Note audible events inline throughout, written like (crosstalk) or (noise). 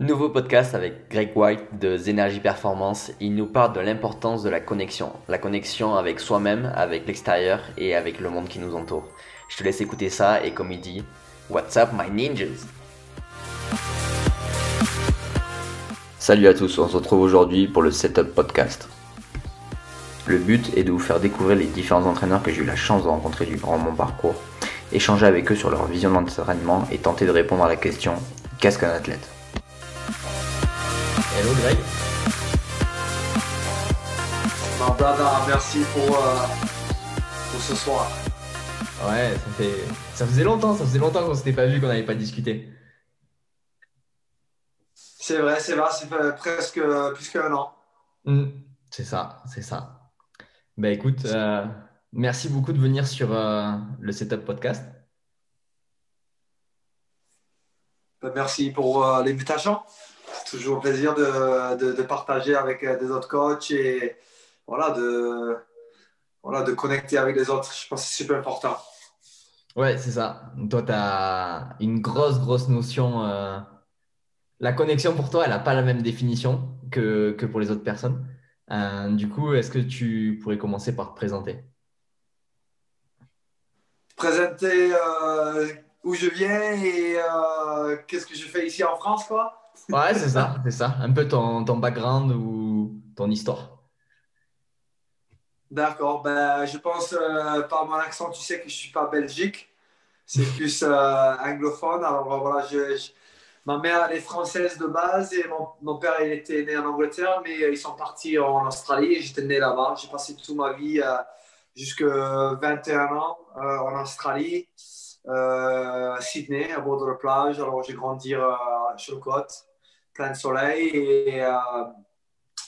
Nouveau podcast avec Greg White de Zénergie Performance. Il nous parle de l'importance de la connexion. La connexion avec soi-même, avec l'extérieur et avec le monde qui nous entoure. Je te laisse écouter ça et comme il dit, What's up my ninjas? Salut à tous, on se retrouve aujourd'hui pour le Setup Podcast. Le but est de vous faire découvrir les différents entraîneurs que j'ai eu la chance de rencontrer durant mon parcours, échanger avec eux sur leur vision d'entraînement et tenter de répondre à la question qu'est-ce qu'un athlète? Hello Greg. My brother, merci pour, euh, pour ce soir. Ouais, ça, fait... ça faisait longtemps, ça faisait longtemps qu'on s'était pas vu, qu'on n'avait pas discuté. C'est vrai, c'est vrai, c'est presque plus qu'un an. Hmm, c'est ça, c'est ça. Ben écoute, euh, merci beaucoup de venir sur euh, le Setup Podcast. Ben, merci pour l'invitation toujours plaisir de, de, partager avec euh, des autres coachs et voilà, de, voilà, de connecter avec les autres. Je pense que c'est super important. Ouais, c'est ça. Toi, tu as une grosse, grosse notion. Euh, la connexion pour toi, elle n'a pas la même définition que, que pour les autres personnes. Euh, du coup, est-ce que tu pourrais commencer par te présenter? Présenter où je viens et qu'est-ce que je fais ici en France, quoi? Ouais, c'est ça, c'est ça. Un peu ton, ton background ou ton histoire. D'accord. Ben, je pense, euh, par mon accent, tu sais que je ne suis pas belgique. C'est plus euh, anglophone. Alors euh, voilà, je, ma mère, elle est française de base et mon, père, il était né en Angleterre, mais ils sont partis en Australie et j'étais né là-bas. J'ai passé toute ma vie jusqu'à 21 ans en Australie. Sydney, à bord de la plage. Alors, j'ai grandi sur le côte plein de soleil. Et euh,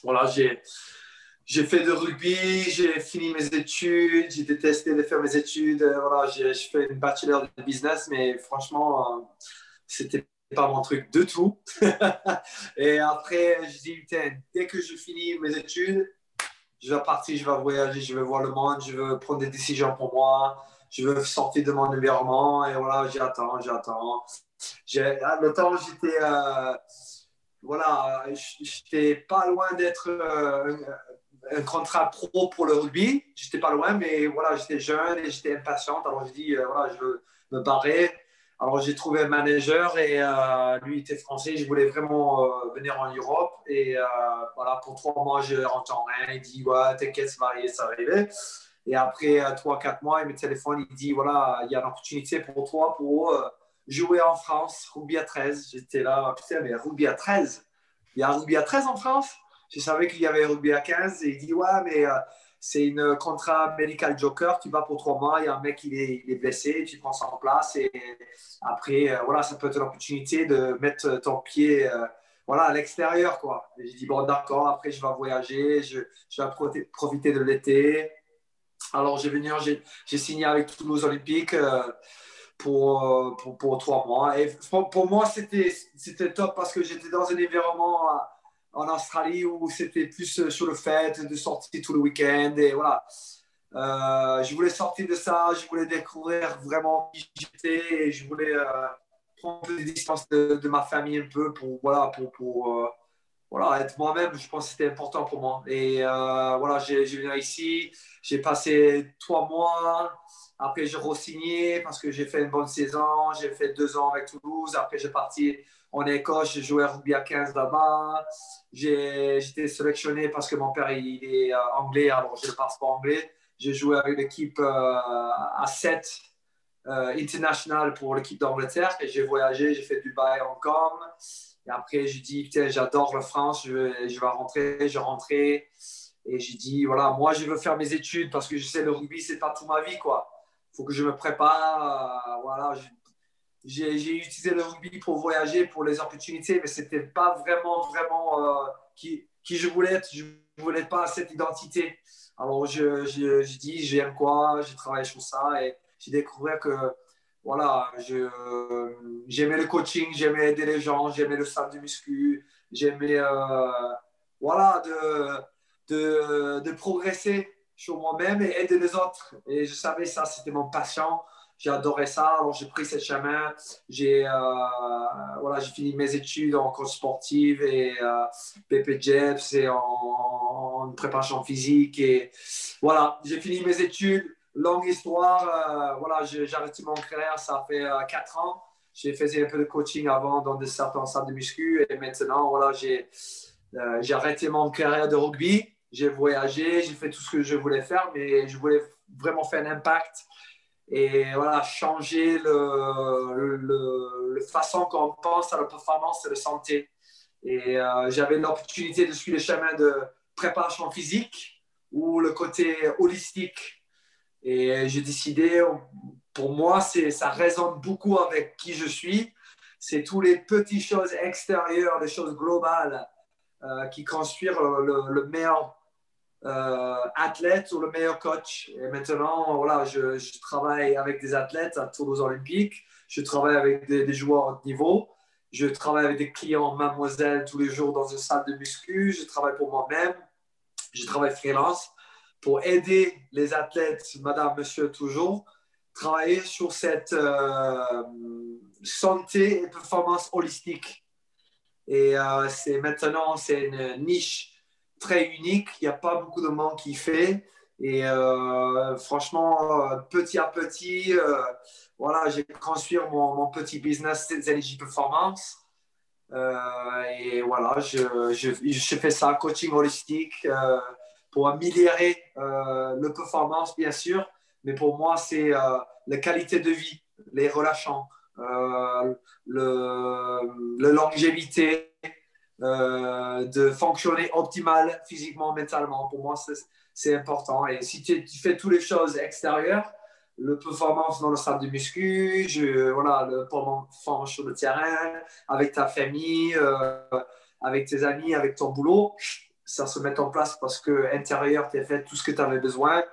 voilà, j'ai, fait de rugby, j'ai fini mes études, j'ai détesté de faire mes études. Euh, voilà, j'ai, fait une bachelor de business, mais franchement, euh, c'était pas mon truc de tout. (laughs) et après, je dis, dès que je finis mes études, je vais partir, je vais voyager, je vais voir le monde, je veux prendre des décisions pour moi, je veux sortir de mon environnement. Et voilà, j'attends, j'attends. J'ai, le temps, j'étais voilà, j'étais pas loin d'être euh, un, contrat pro pour le rugby. J'étais pas loin, mais voilà, j'étais jeune et j'étais impatiente. Alors j'ai dit, euh, voilà, je veux me barrer. Alors j'ai trouvé un manager et euh, lui était français. Je voulais vraiment venir en Europe. Et voilà, pour trois mois, je rentre en rien. Il dit, ouais, t'inquiète, ça va ça va arriver. Et après trois, quatre mois, il me téléphone, il dit, voilà, il y a une opportunité pour toi pour jouer en France, rugby à 13. J'étais là, putain, mais rugby à 13 Il y a rugby à 13 en France? Je savais qu'il y avait rugby à 15. Et il dit, ouais, mais euh, c'est une contrat medical joker. Tu vas pour trois mois, il y a un mec qui est, il est blessé, tu prends ça en place. Et après, euh, voilà, ça peut être l'opportunité de mettre ton pied. Euh, voilà, à l'extérieur, quoi. J'ai dit, bon, d'accord, après, je vais voyager, je vais profiter de l'été. Alors, j'ai venu, j'ai signé avec Toulouse Olympique pour, euh, pour, pour, trois mois. Et pour, moi, c'était top parce que j'étais dans un environnement euh, en Australie où c'était plus euh, sur le fait de sortir tout le week-end. Et voilà. je voulais sortir de ça, je voulais découvrir vraiment qui j'étais et je voulais prendre un peu de ma famille un peu pour, voilà, pour voilà, être moi-même. Je pense que c'était important pour moi. Et voilà, j'ai venu ici, j'ai passé trois mois. Après, j'ai re-signé parce que j'ai fait une bonne saison. J'ai fait deux ans avec Toulouse. Après, j'ai parti en Écosse. J'ai joué à rugby à 15 là-bas. J'étais sélectionné parce que mon père il est euh, anglais, alors j'ai le passeport anglais. J'ai joué avec l'équipe euh, à 7 euh, international pour l'équipe d'Angleterre. Et j'ai voyagé, j'ai fait Dubaï, Hong Kong. Et après, j'ai dit, j'adore la France, je vais, je vais rentrer. Je rentrais. Et j'ai dit, voilà, moi, je veux faire mes études parce que je sais, le rugby, c'est pas toute ma vie, quoi faut que je me prépare. Euh, voilà, j'ai utilisé le rugby pour voyager, pour les opportunités, mais c'était pas vraiment, vraiment euh, qui, qui, je voulais être. Je voulais pas cette identité. Alors, je, je, je dis, j'aime quoi, j'ai travaillé sur ça et j'ai découvert que, voilà, j'aimais le coaching, j'aimais aider les gens, j'aimais le salle de muscu, j'aimais, euh, voilà, de, de, progresser sur moi-même et aider les autres. Et je savais ça, c'était mon passion. j'ai adoré ça. Alors, j'ai pris ce chemin. J'ai voilà, fini mes études en coach sportive et PP Jeps et en, en, préparation physique. Et voilà, j'ai fini mes études. Longue histoire. voilà, j'ai arrêté mon carrière, ça fait 4 ans. J'ai fait un peu de coaching avant dans de certains salles de muscu et maintenant, voilà, j'ai j'ai arrêté mon carrière de rugby j'ai voyagé, j'ai fait tout ce que je voulais faire, mais je voulais vraiment faire un impact et voilà, changer le, le, façon qu'on pense à la performance et la santé. Et euh, j'avais l'opportunité de suivre le chemin de préparation physique ou le côté holistique. Et j'ai décidé, pour moi, ça résonne beaucoup avec qui je suis. C'est toutes les petites choses extérieures, les choses globales euh, qui construisent le, le meilleur euh, athlète ou le meilleur coach. Et maintenant, voilà, je, travaille avec des athlètes à Toulouse Olympique, je travaille avec des, joueurs de niveau, je travaille avec des clients mademoiselle tous les jours dans une salle de muscu, je travaille pour moi-même, je travaille freelance pour aider les athlètes, madame, monsieur, toujours, travailler sur cette euh, santé et performance holistique. Et euh, maintenant, c'est une niche très unique. Il n'y a pas beaucoup de monde qui fait. Et euh, franchement, petit à petit, voilà, j'ai construit mon, petit business Energy Performance. Et voilà, je, fais ça, coaching holistique, pour améliorer le performance, bien sûr. Mais pour moi, c'est la qualité de vie, les relations, le, la longévité, euh, de fonctionner optimal physiquement, mentalement. Pour moi, c'est important. Et si tu, fais toutes les choses extérieures, le performance dans le salle de muscu, je, voilà, le performance sur le terrain, avec ta famille, euh, avec tes amis, avec ton boulot, ça se met en place parce que intérieur, tu as fait tout ce que tu avais besoin,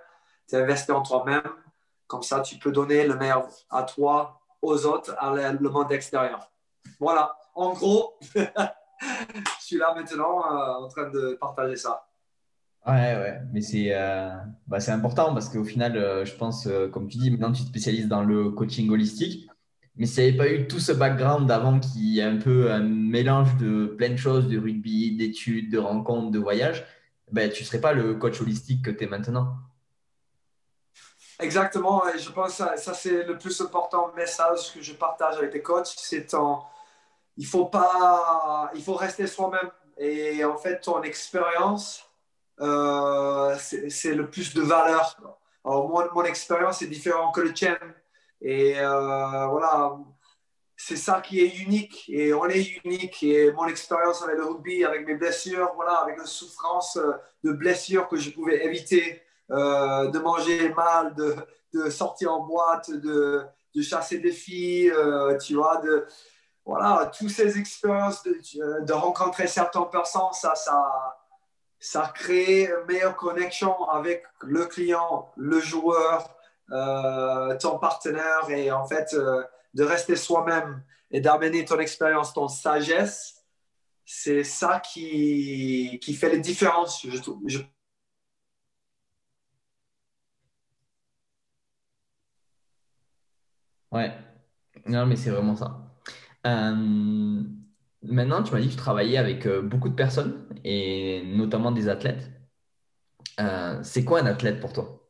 tu as investi en toi-même. Comme ça, tu peux donner le meilleur à toi, aux autres, à le monde extérieur. Voilà, en gros. (laughs) je suis là maintenant euh, en train de partager ça. Ouais, ouais, mais c'est euh, bah, important parce qu'au final, euh, je pense, comme tu dis, maintenant tu te spécialises dans le coaching holistique. Mais s'il n'y avait pas eu tout ce background d'avant qui est un peu un mélange de plein de choses, de rugby, d'études, de rencontres, de voyages, ben, tu ne serais pas le coach holistique que tu es maintenant. Exactement, et je pense que ça, c'est le plus important message que je partage avec les coachs, c'est il faut pas, il faut rester soi-même. Et en fait, ton expérience, euh, c'est le plus de valeur. Alors, mon expérience est différente que le tien. Et euh, voilà, c'est ça qui est unique. Et on est unique. Et mon expérience avec le rugby, avec mes blessures, voilà, avec la souffrance de blessures que je pouvais éviter, euh, de manger mal, de, de, sortir en boîte, de, de chasser des filles, tu vois, de, voilà, toutes ces expériences de, rencontrer certaines personnes, ça, ça, ça crée une meilleure connexion avec le client, le joueur, euh, ton partenaire et en fait euh, de rester soi-même et d'amener ton expérience, ton sagesse, c'est ça qui, qui fait les différences, je, je... Ouais, non, mais c'est vraiment ça. Euh, maintenant, tu m'as dit que tu travaillais avec euh, beaucoup de personnes et notamment des athlètes. Euh, c'est quoi un athlète pour toi?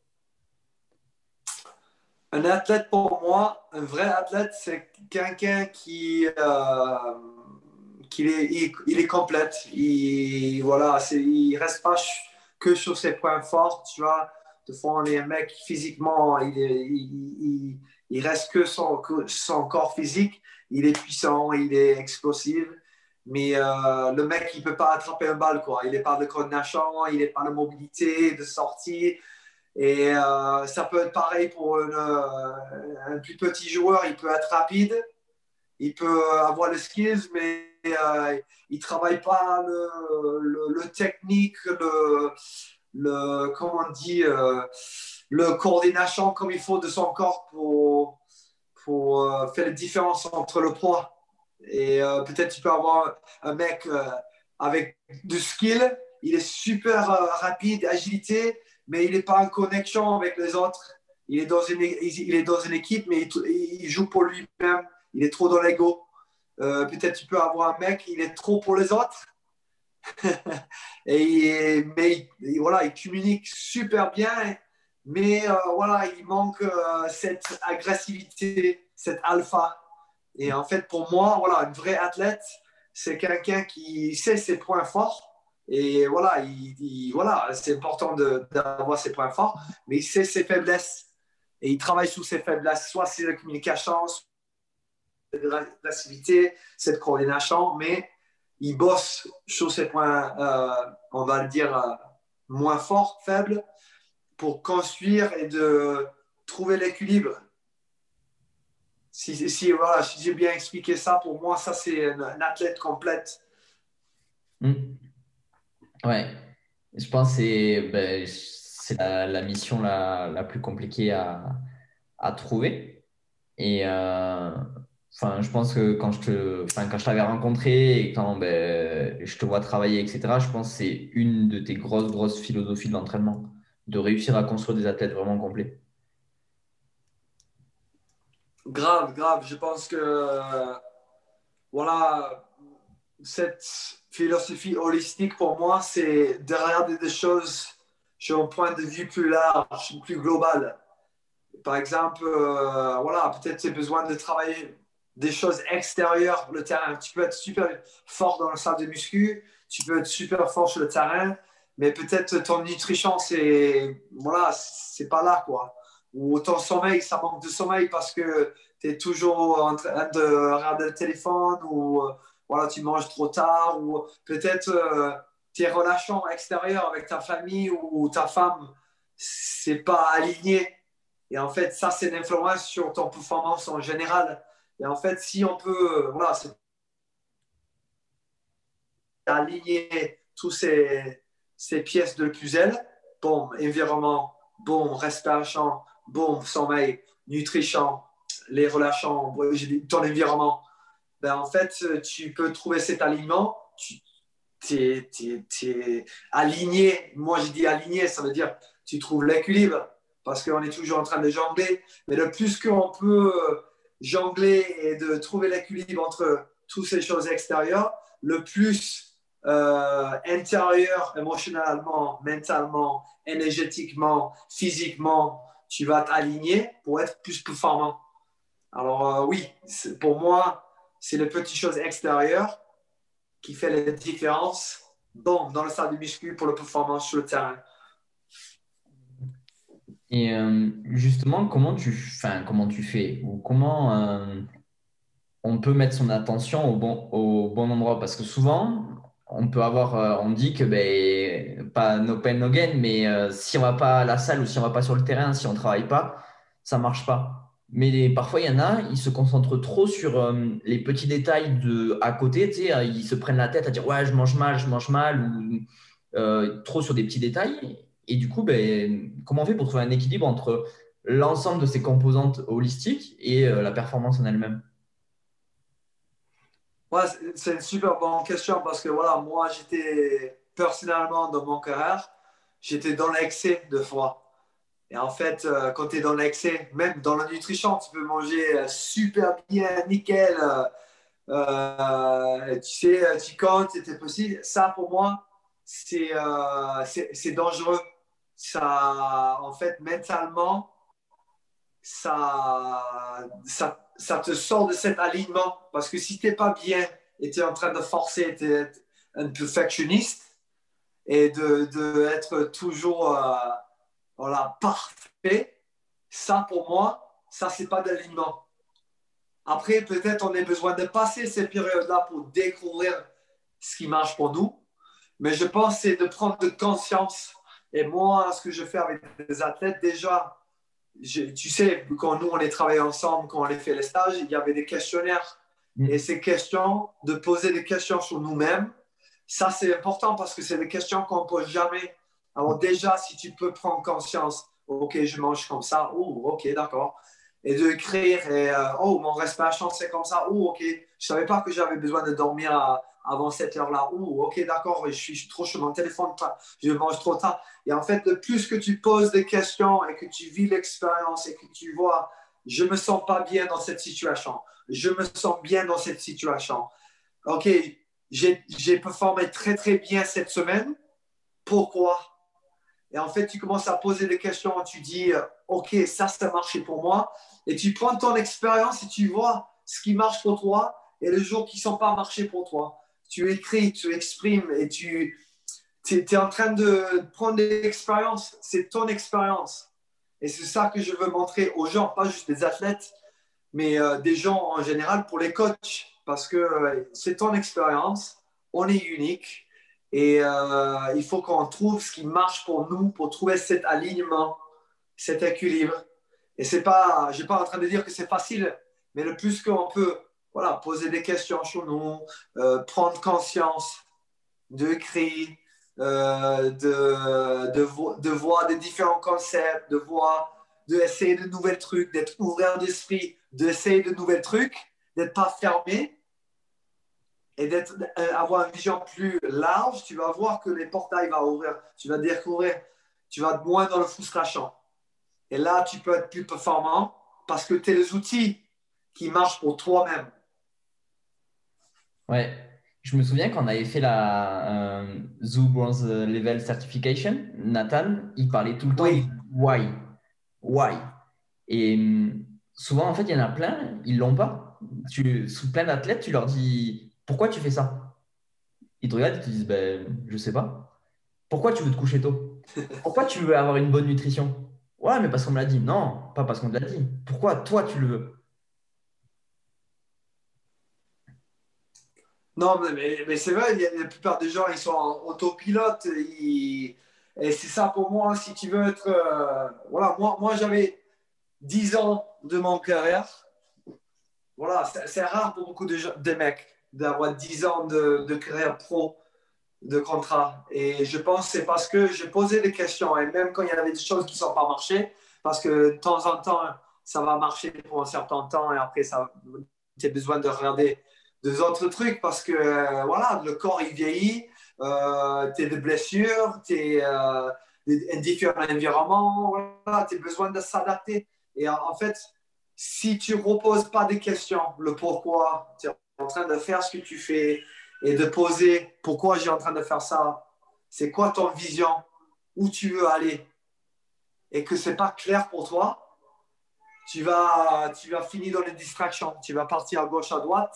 Un athlète pour moi, un vrai athlète, c'est quelqu'un qui, qui est, il, est complète. Il voilà, il reste pas que sur ses points forts, tu vois. De fois, on est un mec physiquement, il, il, il, reste que son, son corps physique il est puissant, il est explosif, mais euh, le mec, il ne peut pas attraper un balle. Il n'est pas de coordination, il n'est pas de mobilité, de sortie. Et euh, ça peut être pareil pour euh, un plus petit joueur, il peut être rapide, il peut avoir les skills, mais il ne travaille pas le, le, technique, le, le, comment on le coordination comme il faut de son corps pour, pour euh, faire la différence entre le poids. Et euh, peut-être tu peux avoir un mec euh, avec du skill, il est super rapide, agilité, mais il n'est pas en connexion avec les autres. il est dans une, il est dans une équipe, mais il, joue pour lui-même. Il est trop dans l'ego. Euh, peut-être tu peux avoir un mec, il est trop pour les autres. (laughs) et, mais voilà, il communique super bien, mais euh, voilà, il manque euh, cette agressivité, cette alpha. Et en fait, pour moi, voilà, un vrai athlète, c'est quelqu'un qui sait ses points forts. Et voilà, il, voilà c'est important d'avoir ses points forts, mais il sait ses faiblesses. Et il travaille sur ses faiblesses, soit c'est la communication, l'agressivité, cette coordination, mais il bosse sur ses points, euh, on va le dire, euh, moins forts, faibles, pour construire et de trouver l'équilibre. Si, voilà, si j'ai bien expliqué ça, pour moi, ça, c'est un, athlète complète. Hmm. Ouais, je pense que c'est ben, la, mission la, la, plus compliquée à, à trouver. Et euh, je pense que quand je te, quand je t'avais rencontré et quand ben, je te vois travailler, etc., je pense que c'est une de tes grosses, grosses philosophies de l'entraînement, de réussir à construire des athlètes vraiment complets. Grave, grave. Je pense que, voilà, cette philosophie holistique, pour moi, c'est de regarder des choses sur un point de vue plus large, plus global. Par exemple, euh, voilà, peut-être as besoin de travailler des choses extérieures le terrain. Tu peux être super fort dans la salle de muscu, tu peux être super fort sur le terrain, mais peut-être ton nutrition, c'est voilà, c'est pas là quoi. Ou ton sommeil, ça manque de sommeil parce que tu es toujours en train de regarder le téléphone ou voilà, tu manges trop tard ou peut-être euh, tes relations extérieures avec ta famille ou ta femme, c'est pas aligné. Et en fait, ça, c'est une influence sur ton performance en général. Et en fait, si on peut, voilà, aligner tous ces, ces pièces de puzzle, bon, environnement, bon, respiration, bon, sommeil, nutrition, les relations, ton environnement, ben, en fait, tu peux trouver cet alignement, tu es, aligné. Moi, je dis aligné, ça veut dire tu trouves l'équilibre parce qu'on est toujours en train de jongler. Mais le plus qu'on peut jongler et de trouver l'équilibre entre toutes ces choses extérieures, le plus euh, intérieur, émotionnellement, mentalement, énergétiquement, physiquement, tu vas t'aligner pour être plus performant. Alors euh, oui, pour moi, c'est les petites choses extérieures qui fait la différence bon, dans le stade de muscu pour la performance sur le terrain. Et euh, justement, comment tu, enfin, comment tu fais ou comment euh, on peut mettre son attention au bon, au bon endroit? Parce que souvent, on peut avoir, euh, on dit que ben, pas no pain no gain, mais si on va pas à la salle ou si on va pas sur le terrain, si on travaille pas, ça marche pas. Mais parfois, il y en a, ils se concentrent trop sur les petits détails de à côté, ils se prennent la tête à dire ouais, je mange mal, je mange mal, ou trop sur des petits détails. Et du coup, ben, comment on fait pour trouver un équilibre entre l'ensemble de ces composantes holistiques et euh, la performance en elle-même? Ouais, C'est une super bonne question parce que voilà, moi, j'étais personnellement dans mon carrière, j'étais dans l'excès de fois. Et en fait, euh, quand tu es dans l'excès, même dans la nutrition, tu peux manger euh, super bien, nickel. tu sais, tu comptes, c'était possible. Ça, pour moi, c'est dangereux ça, en fait, mentalement, ça, ça, te sort de cet alignement. Parce que si tu n'es pas bien et tu es en train de forcer, tu es un perfectionniste et de, de être toujours euh, voilà, parfait, ça pour moi, ça c'est pas d'alignement. Après, peut-être on a besoin de passer ces périodes-là pour découvrir ce qui marche pour nous. Mais je pense c'est de prendre de conscience et moi, ce que je fais avec des athlètes, déjà, tu sais, quand nous, on est travaillé ensemble, quand on a fait les stages, il y avait des questionnaires. Mm. Et ces questions, de poser des questions sur nous-mêmes, ça, c'est important parce que c'est des questions qu'on ne pose jamais. Alors déjà, si tu peux prendre conscience, OK, je mange comme ça, oh, OK, d'accord. Et de écrire, et, euh, oh, mon respiration, c'est comme ça, oh, OK, je ne savais pas que j'avais besoin de dormir à, avant cette heure-là. Ou, ok, d'accord, je suis trop sur mon téléphone, je mange trop tard. Et en fait, le plus que tu poses des questions et que tu vis l'expérience et que tu vois, je me sens pas bien dans cette situation, je me sens bien dans cette situation. Ok, j'ai performé très, très bien cette semaine. Pourquoi? Et en fait, tu commences à poser des questions, tu dis, ok, ça, ça a marché pour moi. Et tu prends ton expérience et tu vois ce qui marche pour toi et les jours qui ne sont pas marchés pour toi. Tu écris, tu exprimes et tu es en train de prendre l'expérience. C'est ton expérience. Et c'est ça que je veux montrer aux gens, pas juste des athlètes, mais euh, des gens en général pour les coachs. Parce que euh, c'est ton expérience, on est unique et euh, il faut qu'on trouve ce qui marche pour nous, pour trouver cet alignement, cet équilibre. Et c'est pas, je n'ai pas en train de dire que c'est facile, mais le plus qu'on peut voilà, poser des questions sur nous, euh, prendre conscience de créer, euh, de, de, de, voir des différents concepts, de voir, d'essayer de nouveaux trucs, d'être ouvert d'esprit, d'essayer de nouveaux trucs, d'être pas fermé et d'avoir euh, une vision plus large, tu vas voir que les portails vont ouvrir, tu vas découvrir, tu vas être moins dans le frustration. Et là, tu peux être plus performant parce que tu as les outils qui marchent pour toi-même. Ouais. Je me souviens qu'on avait fait la euh, Zoo Bronze Level Certification. Nathan, il parlait tout le temps de why. Why. Et hum, souvent, en fait, il y en a plein, ils l'ont pas. Tu, sous plein d'athlètes, tu leur dis pourquoi tu fais ça? Ils te regardent et te disent ben, je sais pas. Pourquoi tu veux te coucher tôt? Pourquoi tu veux avoir une bonne nutrition? Ouais, mais parce qu'on me l'a dit. Non, pas parce qu'on te l'a dit. Pourquoi toi tu le veux? Non, mais, c'est vrai, la plupart des gens, ils sont en autopilote. Et c'est ça pour moi, si tu veux être... Euh, voilà, moi, moi j'avais 10 ans de mon carrière. Voilà, c'est rare pour beaucoup de, de mecs d'avoir 10 ans de, de, carrière pro, de contrat. Et je pense que c'est parce que j'ai posé des questions. Et même quand il y avait des choses qui ne sont pas marchées, parce que de temps en temps, ça va marcher pour un certain temps et après, tu as besoin de regarder des autres trucs parce que euh, voilà, le corps il vieillit, euh, tu as des blessures, tu es euh, un différent environnement, voilà, tu as besoin de s'adapter. Et en, fait, si tu ne reposes pas des questions, le pourquoi, tu en train de faire ce que tu fais et de poser pourquoi j'ai en train de faire ça, c'est quoi ton vision, où tu veux aller, et que ce n'est pas clair pour toi, tu vas, tu vas finir dans les distractions, tu vas partir à gauche, à droite,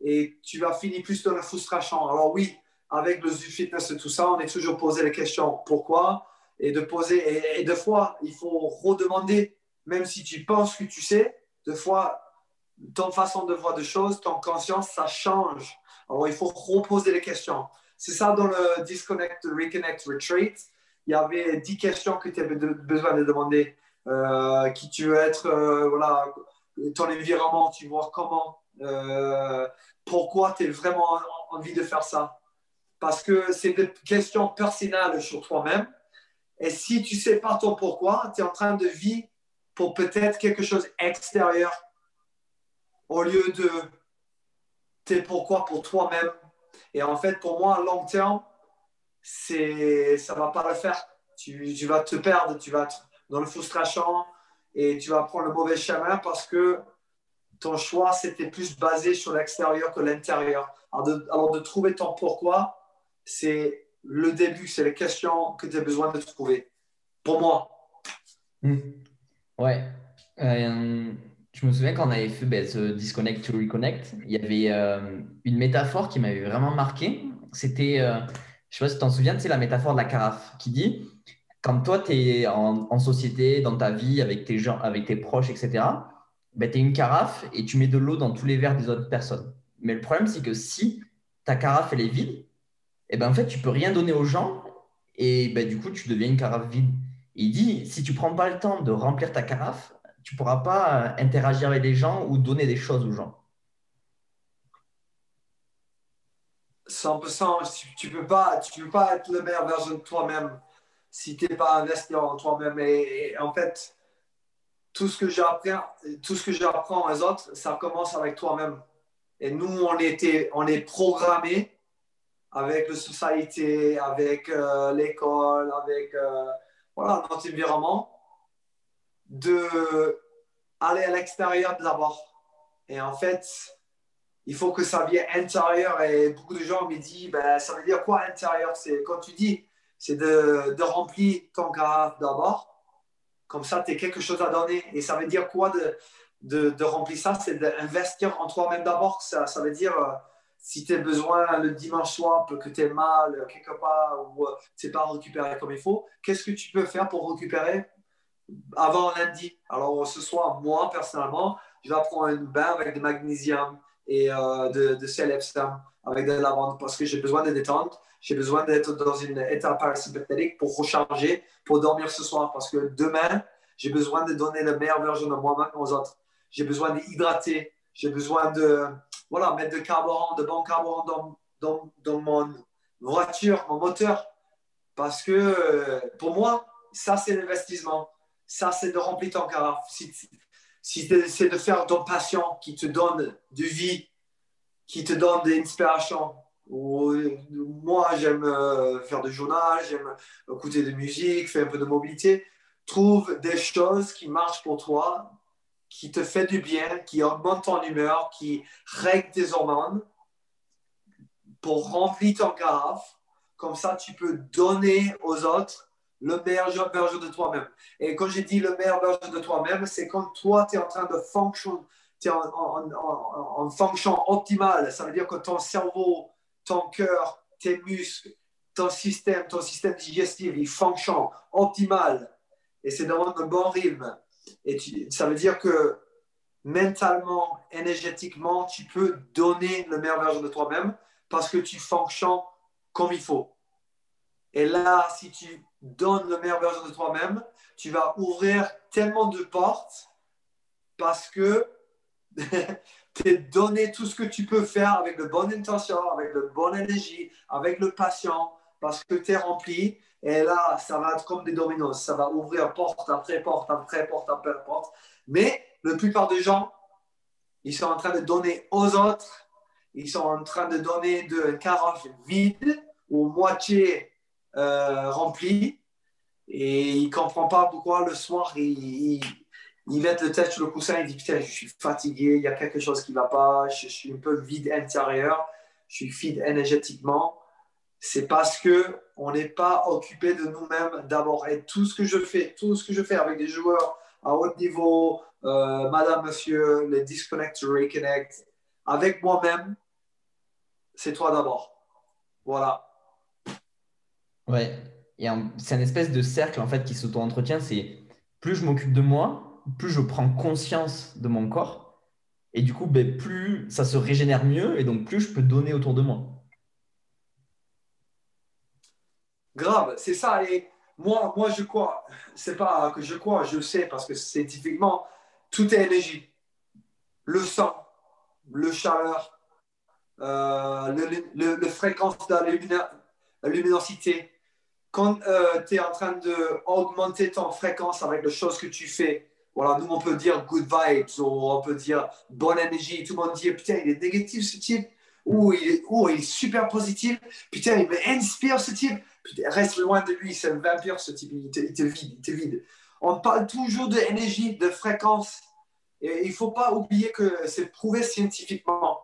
et tu vas finir plus dans la frustration. Alors oui, avec le fitness et tout ça, on est toujours posé les questions pourquoi? Et de poser et, de fois il faut redemander même si tu penses que tu sais, de fois ton façon de voir des choses, ton conscience, ça change. Alors il faut reposer les questions. C'est ça dans le Disconnect, Reconnect, Retreat. Il y avait 10 questions que tu avais besoin de demander. Euh, qui tu veux être, euh, voilà, ton environnement, tu vois comment, euh, pourquoi tu as vraiment envie de faire ça. Parce que c'est des questions personnelles sur toi-même. Et si tu ne sais pas ton pourquoi, tu es en train de vivre pour peut-être quelque chose extérieur au lieu de tes pourquoi pour toi-même. Et en fait, pour moi, à long terme, c'est, ça va pas le faire. Tu, tu, vas te perdre, tu vas être dans le frustration et tu vas prendre le mauvais chemin parce que ton choix, c'était plus basé sur l'extérieur que l'intérieur. Alors de, trouver ton pourquoi, c'est le début, c'est les questions que tu as besoin de trouver. Pour moi. Hmm. Ouais. Euh, je me souviens quand on avait fait ben, ce Disconnect to Reconnect, il y avait euh, une métaphore qui m'avait vraiment marqué. C'était, euh, je ne sais pas si tu t'en souviens, c'est la métaphore de la carafe qui dit quand toi, tu es en, en, société, dans ta vie, avec tes gens, avec tes proches, etc., ben, tu es une carafe et tu mets de l'eau dans tous les verres des autres personnes. Mais le problème, c'est que si ta carafe, elle est vide, et eh ben, en fait, tu peux rien donner aux gens et ben, du coup, tu deviens une carafe vide. il dit, si tu prends pas le temps de remplir ta carafe, tu pourras pas euh, interagir avec les gens ou donner des choses aux gens. 100%, tu ne peux, pas, tu peux pas être la meilleure version de toi-même si tu n'es pas investi en toi-même. et, en fait, tout ce que j'apprends, tout ce que j'apprends aux autres, ça commence avec toi-même. Et nous, on, était, on est programmé avec la société, avec euh, l'école, avec euh, voilà, notre environnement, de aller à l'extérieur d'abord. Et en fait, il faut que ça vienne intérieur. Et beaucoup de gens me disent, ben, ça veut dire quoi intérieur? C'est quand tu dis, c'est de, de remplir ton carafe d'abord. Comme ça, tu as quelque chose à donner. Et ça veut dire quoi de, de, remplir ça? C'est d'investir en toi-même d'abord. Ça, ça veut dire, euh, si tu as besoin le dimanche soir, que tu es mal quelque part ou euh, tu n'es pas récupéré comme il faut, qu'est-ce que tu peux faire pour récupérer? Avant lundi Alors, ce soir, moi, personnellement, je vais prendre un bain avec du magnésium et euh, de, de avec de la lavande parce que j'ai besoin de détente. J'ai besoin d'être dans une état parasympathique pour recharger, pour dormir ce soir parce que demain, j'ai besoin de donner la meilleure version de moi-même aux autres. J'ai besoin d'hydrater. J'ai besoin de voilà, mettre de carburant, de bon carburant dans, dans, dans mon voiture, mon moteur. Parce que euh, pour moi, ça, c'est l'investissement. Ça, c'est de remplir ton carafe. Si, si c'est de faire ton patient qui te donne de vie, qui te donne des inspirations. Moi, j'aime euh, faire du journal, j'aime écouter de musique, faire un peu de mobilité. Trouve des choses qui marchent pour toi, qui te fait du bien, qui augmente ton humeur, qui règle tes hormones pour remplir ton carafe. Comme ça, tu peux donner aux autres le meilleur version de toi-même. Et quand j'ai dit le meilleur version de toi-même, c'est quand toi, tu es en train de fonctionner, tu es en, fonction optimale. Ça veut dire que ton cerveau, ton cœur, tes muscles, ton système, ton système digestif, il fonctionne optimal. Et c'est dans un bon rythme. Et ça veut dire que mentalement, énergétiquement, tu peux donner le meilleur version de toi-même parce que tu fonctionnes comme il faut. Et là, si tu donnes le meilleur version de toi-même, tu vas ouvrir tellement de portes parce que (laughs) tu es donné tout ce que tu peux faire avec de bonnes intentions, avec de bonne énergie, avec le patient, parce que tu es rempli. Et là, ça va être comme des dominos. Ça va ouvrir porte après porte après porte après porte. Mais la plupart des gens, ils sont en train de donner aux autres. Ils sont en train de donner de carafe vide ou moitié euh, rempli et il ne comprend pas pourquoi le soir, il, il, met le tête sur le coussin, il dit Putain, je suis fatigué, il y a quelque chose qui ne va pas, je, suis un peu vide intérieur, je suis vide énergétiquement. C'est parce que on n'est pas occupé de nous-mêmes d'abord. Et tout ce que je fais, tout ce que je fais avec des joueurs à haut niveau, euh, madame, monsieur, les disconnect reconnect, avec moi-même, c'est toi d'abord. Voilà. Ouais, c'est un espèce de cercle en fait qui s'auto-entretient. C'est plus je m'occupe de moi, plus je prends conscience de mon corps, et du coup, ben, plus ça se régénère mieux, et donc plus je peux donner autour de moi. Grave, c'est ça. Moi, moi, je crois, c'est pas que je crois, je sais parce que scientifiquement, tout est énergie. Le sang, le chaleur, euh, le, le, fréquence de la luminosité, quand euh, tu es en train d'augmenter ton fréquence avec les choses que tu fais, voilà, nous on peut dire good vibes ou on peut dire bonne énergie. Tout le monde dit putain, il est négatif ce type ou il est, super positif. Putain, il m'inspire ce type. Putain, reste loin de lui, c'est un vampire ce type, il te, il te vide, il te vide. On parle toujours d'énergie, de fréquence. Et il ne faut pas oublier que c'est prouvé scientifiquement.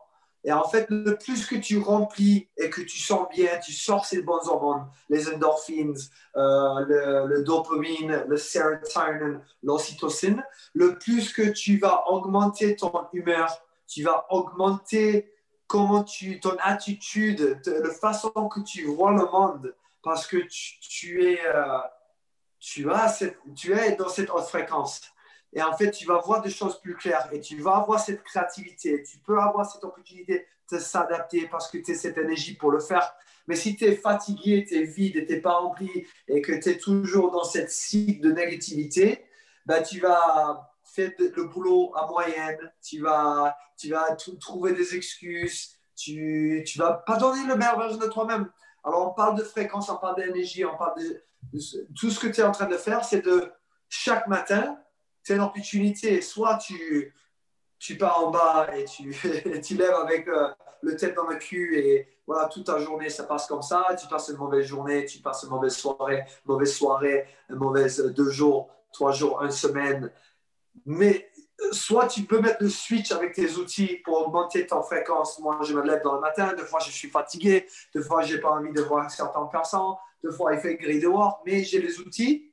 Et en fait, le plus que tu remplis et que tu sens bien, tu sors ces bonnes hormones, les endorphines, euh, le, dopamine, le sérotonine, l'ocytocine, le plus que tu vas augmenter ton humeur, tu vas augmenter comment tu, ton attitude, la façon que tu vois le monde, parce que tu, es, euh, tu, as tu es dans cette haute fréquence. Et en fait, tu vas voir des choses plus claires et tu vas avoir cette créativité. Tu peux avoir cette opportunité de s'adapter parce que tu as cette énergie pour le faire. Mais si tu es fatigué, tu es vide, tu n'es pas rempli et que tu es toujours dans cette cycle de négativité, ben, tu vas faire le boulot à moyenne, tu vas, tu vas trouver des excuses, tu ne vas pas donner le meilleur version de toi-même. Alors, on parle de fréquence, on parle d'énergie, on parle de, Tout ce que tu es en train de faire, c'est de chaque matin, c'est une opportunité. Soit tu, tu pars en bas et tu, (laughs) tu lèves avec euh, le tête dans le cul et voilà, toute ta journée, ça passe comme ça. Tu passes une mauvaise journée, tu passes une mauvaise soirée, mauvaise soirée, une mauvaise deux jours, trois jours, une semaine. Mais soit tu peux mettre le switch avec tes outils pour augmenter ta fréquence. Moi, je me lève dans le matin, deux fois je suis fatigué, deux fois j'ai pas envie de voir certaines personnes, deux fois il fait gris dehors, mais j'ai les outils.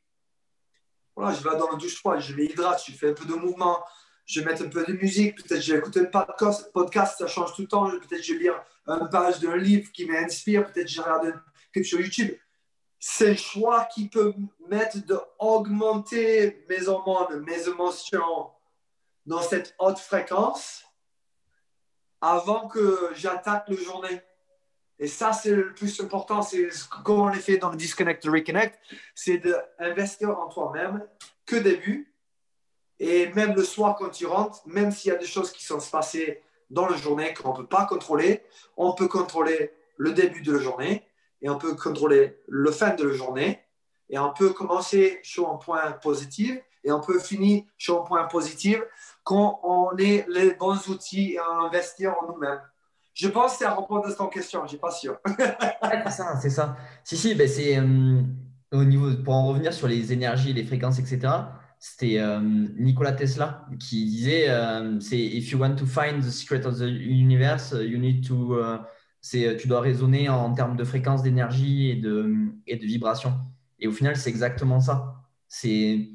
Voilà, je vais dans la douche froide, je m'hydrate, je fais un peu de mouvement, je vais mettre un peu de musique, peut-être je vais écouter un podcast, podcast, ça change tout le temps, peut-être je vais lire une page d'un livre qui m'inspire, peut-être je regarde quelque chose sur YouTube. C'est le choix qui peut mettre d'augmenter mes hormones, mes émotions, dans cette haute fréquence avant que j'attaque la journée. Et ça, c'est le plus important. C'est comme on l'a fait dans le Disconnect Reconnect, c'est d'investir en toi-même que début. Et même le soir, quand tu rentres, même s'il y a des choses qui sont passées dans la journée qu'on ne peut pas contrôler, on peut contrôler le début de la journée et on peut contrôler le fin de la journée. Et on peut commencer sur un point positif et on peut finir sur un point positif quand on ait les bons outils et on investit en nous-mêmes. Je pense que c'est à répondre à ton question, je ne suis pas sûr. (laughs) c'est ça, c'est ça. Si, si, ben c'est euh, au niveau, pour en revenir sur les énergies, les fréquences, etc. C'était euh, Nikola Tesla qui disait euh, c'est If you want to find the secret of the universe, you need to. c'est tu dois raisonner en termes de fréquence, d'énergie et de, et de vibration. Et au final, c'est exactement ça. C'est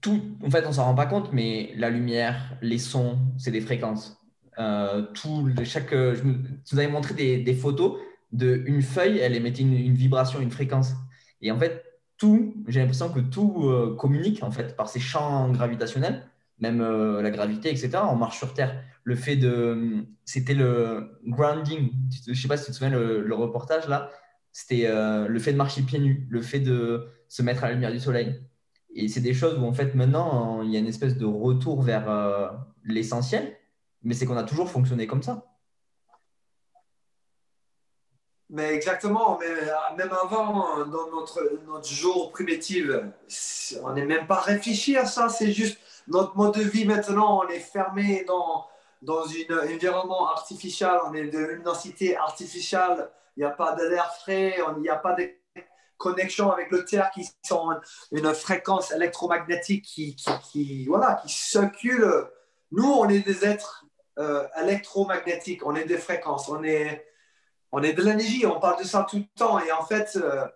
tout, en fait, on s'en rend pas compte, mais la lumière, les sons, c'est des fréquences. Euh, tout, chaque, je, vous avais montré des, photos de une feuille, elle émettait une, vibration, une fréquence. Et en fait, tout, j'ai l'impression que tout euh, communique en fait par ces champs gravitationnels, même euh, la gravité, etc. On marche sur Terre. Le fait de, c'était le grounding. Je sais pas si tu te souviens le, reportage là. C'était le fait de marcher pieds nus, le fait de se mettre à la lumière du soleil et c'est des choses où, en fait, maintenant, il y a une espèce de retour vers euh, l'essentiel, mais c'est qu'on a toujours fonctionné comme ça. Mais exactement, mais euh, même avant, dans notre, notre jour primitif, on n'est même pas réfléchi à ça, c'est juste notre mode de vie maintenant, on est fermé dans, dans un environnement artificiel, on est de luminosité artificielle, il n'y a pas d'air frais, il n'y a pas de connexion avec le terre qui sont une fréquence électromagnétique qui, qui, voilà, qui circule. Nous, on est des êtres euh, électromagnétiques, on est des fréquences, on est, on est de l'énergie, on parle de ça tout le temps. Et en fait, euh,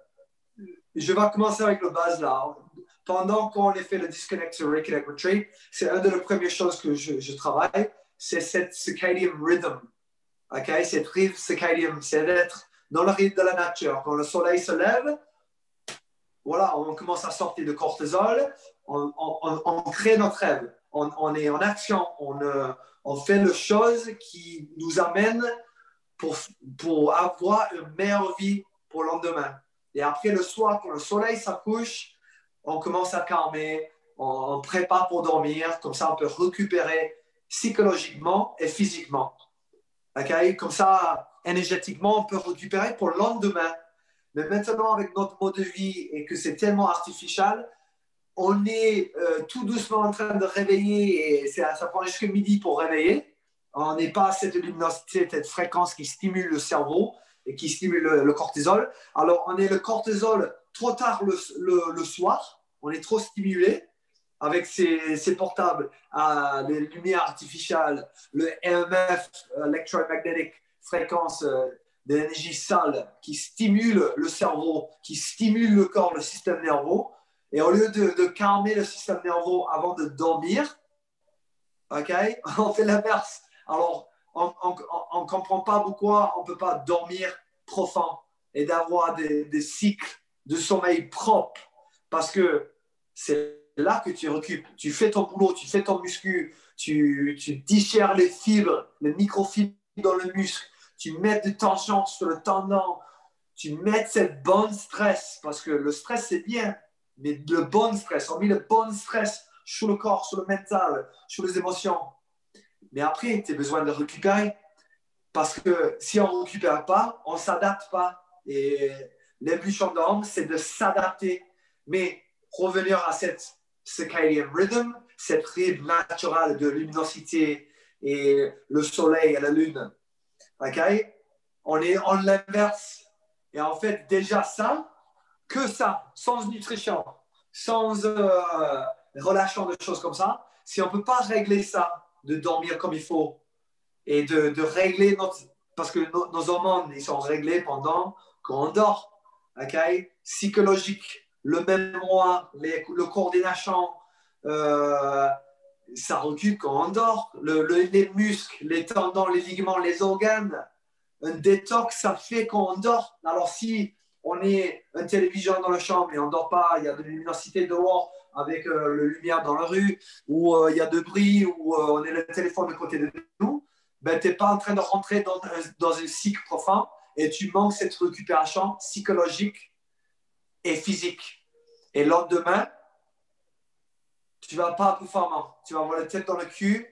je vais commencer avec le base là. Pendant qu'on a fait le Disconnect to Reconnect Retreat, c'est une des premières choses que je, travaille, c'est cette circadian rhythm. ok Cette rythme circadian, c'est d'être dans le rythme de la nature. Quand le soleil se lève, voilà, on commence à sortir de cortisol, on, crée notre rêve, on, est en action, euh, on, fait les choses qui nous amènent pour, pour avoir une meilleure vie pour le lendemain. Et après le soir, quand le soleil s'accouche, on commence à calmer, on, prépare pour dormir, comme ça on peut récupérer psychologiquement et physiquement. Comme ça, énergétiquement, on peut récupérer pour le lendemain. Mais maintenant, avec notre mode de vie et que c'est tellement artificiel, on est euh, tout doucement en train de réveiller et ça, prend jusqu'à midi pour réveiller. On n'est pas à cette luminosité, cette fréquence qui stimule le cerveau et qui stimule le, cortisol. Alors, on est le cortisol trop tard le, soir, on est trop stimulé avec ces, portables les lumières artificielles, le EMF, electromagnetic fréquence euh, d'énergie sale qui stimule le cerveau, qui stimule le corps, le système nerveux. Et au lieu de, calmer le système nerveux avant de dormir, ok, (laughs) on fait l'inverse. Alors, on ne comprend pas pourquoi on ne peut pas dormir profond et d'avoir des, cycles de sommeil propres. Parce que c'est là que tu récupères. Tu fais ton boulot, tu fais ton muscu, tu, tu les fibres, les microfibres dans le muscle tu mets de tension sur le tendon, tu mets cette bonne stress, parce que le stress, c'est bien, mais le bon stress, on met le bon stress sur le corps, sur le mental, sur les émotions. Mais après, tu as besoin de récupérer, parce que si on ne récupère pas, on ne s'adapte pas. Et l'évolution de l'homme, c'est de s'adapter. Mais revenir à cette circadian rhythm, cette ride naturelle de luminosité et le soleil et la lune. OK? On est en l'inverse. Et en fait, déjà ça, que ça, sans nutrition, sans euh, relâchement de choses comme ça, si on ne peut pas régler ça, de dormir comme il faut et de, régler notre. Parce que nos hormones, ils sont réglés pendant qu'on dort. OK? Psychologique, le mémoire, les, le coordination, euh, ça recule quand on dort. les muscles, les tendons, les ligaments, les organes, un détox, ça fait quand on dort. Alors si on est un télévision dans la chambre et on ne dort pas, il y a de luminosité dehors avec euh, le lumière dans la rue, ou euh, il y a de bruit, ou euh, on est le téléphone de côté de nous, ben, tu n'es pas en train de rentrer dans, dans un cycle profond et tu manques cette récupération psychologique et physique. Et le lendemain, tu ne vas pas performant. Tu vas avoir la tête dans le cul,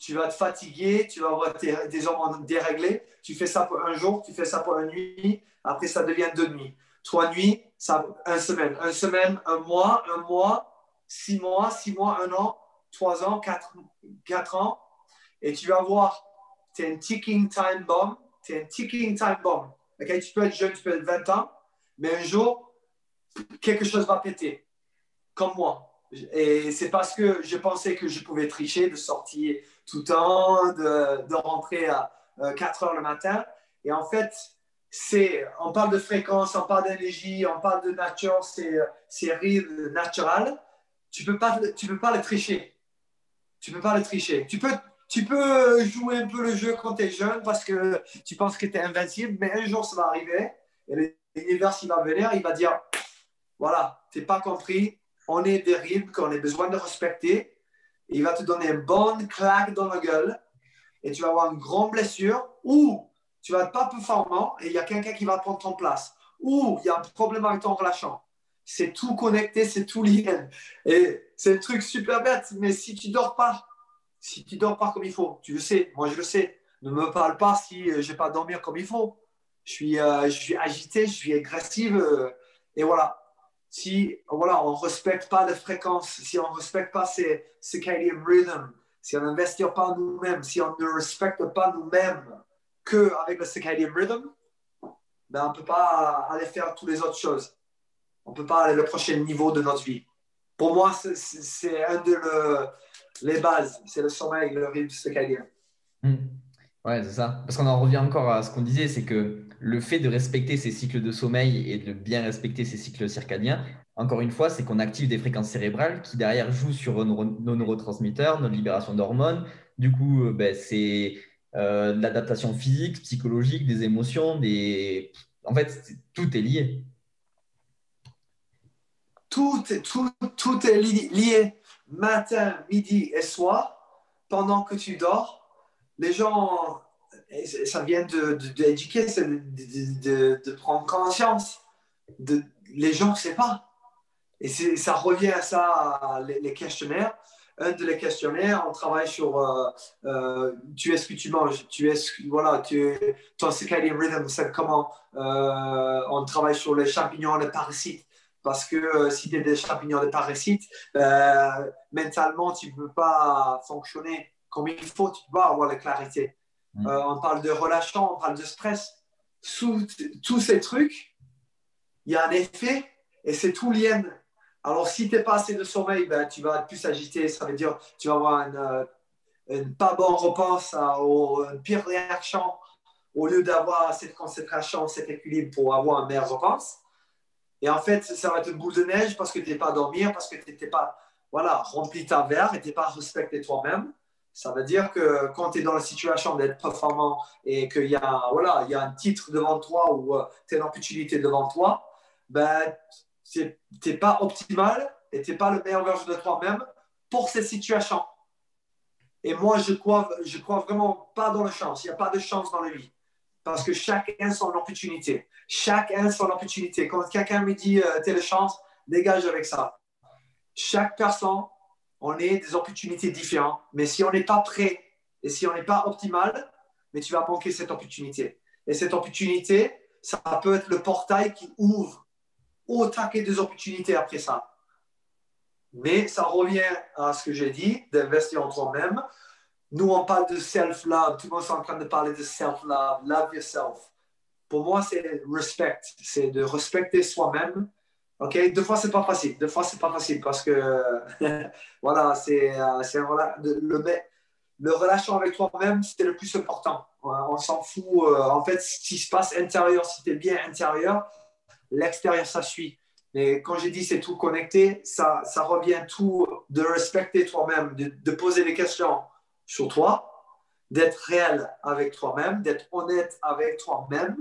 tu vas te fatiguer, tu vas avoir des hormones déréglées. Tu fais ça pour un jour, tu fais ça pour une nuit, après ça devient deux nuits. Trois nuits, ça, une semaine. Une semaine, un mois, un mois, six mois, six mois, un an, trois ans, quatre, quatre ans. Et tu vas voir, tu es un ticking time bomb. Tu es un ticking time bomb. Okay? Tu peux être jeune, tu peux être 20 ans, mais un jour, quelque chose va péter. Comme moi. Et c'est parce que je pensais que je pouvais tricher, de sortir tout le temps, de, de rentrer à 4 euh, heures le matin. Et en fait, c'est, on parle de fréquence, on parle d'énergie, on parle de nature, c'est, c'est naturel. Tu ne peux, pas, peux pas le tricher. Tu peux pas le tricher. Tu peux, tu peux jouer un peu le jeu quand tu es jeune parce que tu penses que tu es invincible, mais un jour ça va arriver et l'univers il va venir, il va dire voilà, tu n'es pas compris, on est des qu'on a besoin de respecter. il va te donner une bonne claque dans la gueule et tu vas avoir une grande blessure ou tu vas être pas performant et il y a quelqu'un qui va prendre ton place ou il y a un problème avec ton relâchement. C'est tout connecté, c'est tout lié. Et c'est un truc super bête, mais si tu dors pas, si tu dors pas comme il faut, tu le sais, moi je le sais, ne me parle pas si euh, je vais pas dormir comme il faut. Je suis, euh, je suis agité, je suis agressive euh, et voilà si voilà, on ne respecte pas les fréquences, si on ne respecte pas ces circadian rhythm, si on n'investit pas nous-mêmes, si on ne respecte pas nous-mêmes qu'avec le circadian rhythm, ben on ne peut pas aller faire toutes les autres choses. On ne peut pas aller au prochain niveau de notre vie. Pour moi, c'est un de les bases, c'est le sommeil, le rythme circadien. Hmm. Ouais, c'est ça. Parce qu'on en revient encore à ce qu'on disait, c'est que le fait de respecter ces cycles de sommeil et de bien respecter ces cycles circadiens, encore une fois, c'est qu'on active des fréquences cérébrales qui derrière jouent sur nos, neurotransmetteurs, notre libération d'hormones. Du coup, euh, ben, c'est euh, l'adaptation physique, psychologique, des émotions, des... En fait, tout est lié. Tout, tout, tout est lié matin, midi et soir. Pendant que tu dors, les gens ça vient d'éduquer, de, de, de, prendre conscience. De, les gens ne savent pas. Et ça revient à ça, les, questionnaires. Un de les questionnaires, on travaille sur euh, euh, tu es ce que tu manges, tu es voilà, tu ton circadian rhythm, c'est comment euh, on travaille sur les champignons, les parasites. Parce que si tu as des champignons, des parasites, mentalement, tu ne peux pas fonctionner comme il faut, tu dois avoir la clarité. Mm. Euh, on parle de relâchement, on parle de stress. Sous tous ces trucs, il y a un effet et c'est tout lien. Alors, si tu n'es pas assez de sommeil, ben, tu vas être plus agité. Ça veut dire tu vas avoir une, euh, pas bonne réponse, ou une pire réaction au lieu d'avoir cette concentration, cet équilibre pour avoir une meilleure réponse. Et en fait, ça va être une boule de neige parce que tu n'es pas à dormir, parce que tu n'étais pas voilà, rempli ta verre et tu n'es pas respecté toi-même. Ça veut dire que quand tu es dans la situation d'être performant et qu'il y, a, voilà, il y a un titre devant toi ou euh, tu une opportunité devant toi, ben, tu n'es pas optimal et tu n'es pas le meilleur version de toi-même pour cette situation. Et moi, je crois, je crois vraiment pas dans la chance. Il n'y a pas de chance dans la vie. Parce que chacun son opportunité. Chacun son opportunité. Quand quelqu'un me dit euh, tu as la chance, dégage avec ça. Chaque personne on est des opportunités différentes. Mais si on n'est pas prêt et si on n'est pas optimal, mais tu vas manquer cette opportunité. Et cette opportunité, ça peut être le portail qui ouvre au taquet des opportunités après ça. Mais ça revient à ce que j'ai dit, d'investir en toi-même. Nous, on parle de self-love. Tout le monde est en train de parler de self-love. Love yourself. Pour moi, c'est respect. C'est de respecter soi-même. OK? Deux fois, c'est pas facile. Deux fois, c'est pas facile parce que, (laughs) voilà, c'est euh, le, le relation avec toi-même, c'est le plus important. On s'en fout. Euh, en fait, ce qui se passe intérieur, si tu es bien intérieur, l'extérieur, ça suit. Mais quand j'ai dit c'est tout connecté, ça, ça revient tout de respecter toi-même, de, poser des questions sur toi, d'être réel avec toi-même, d'être honnête avec toi-même,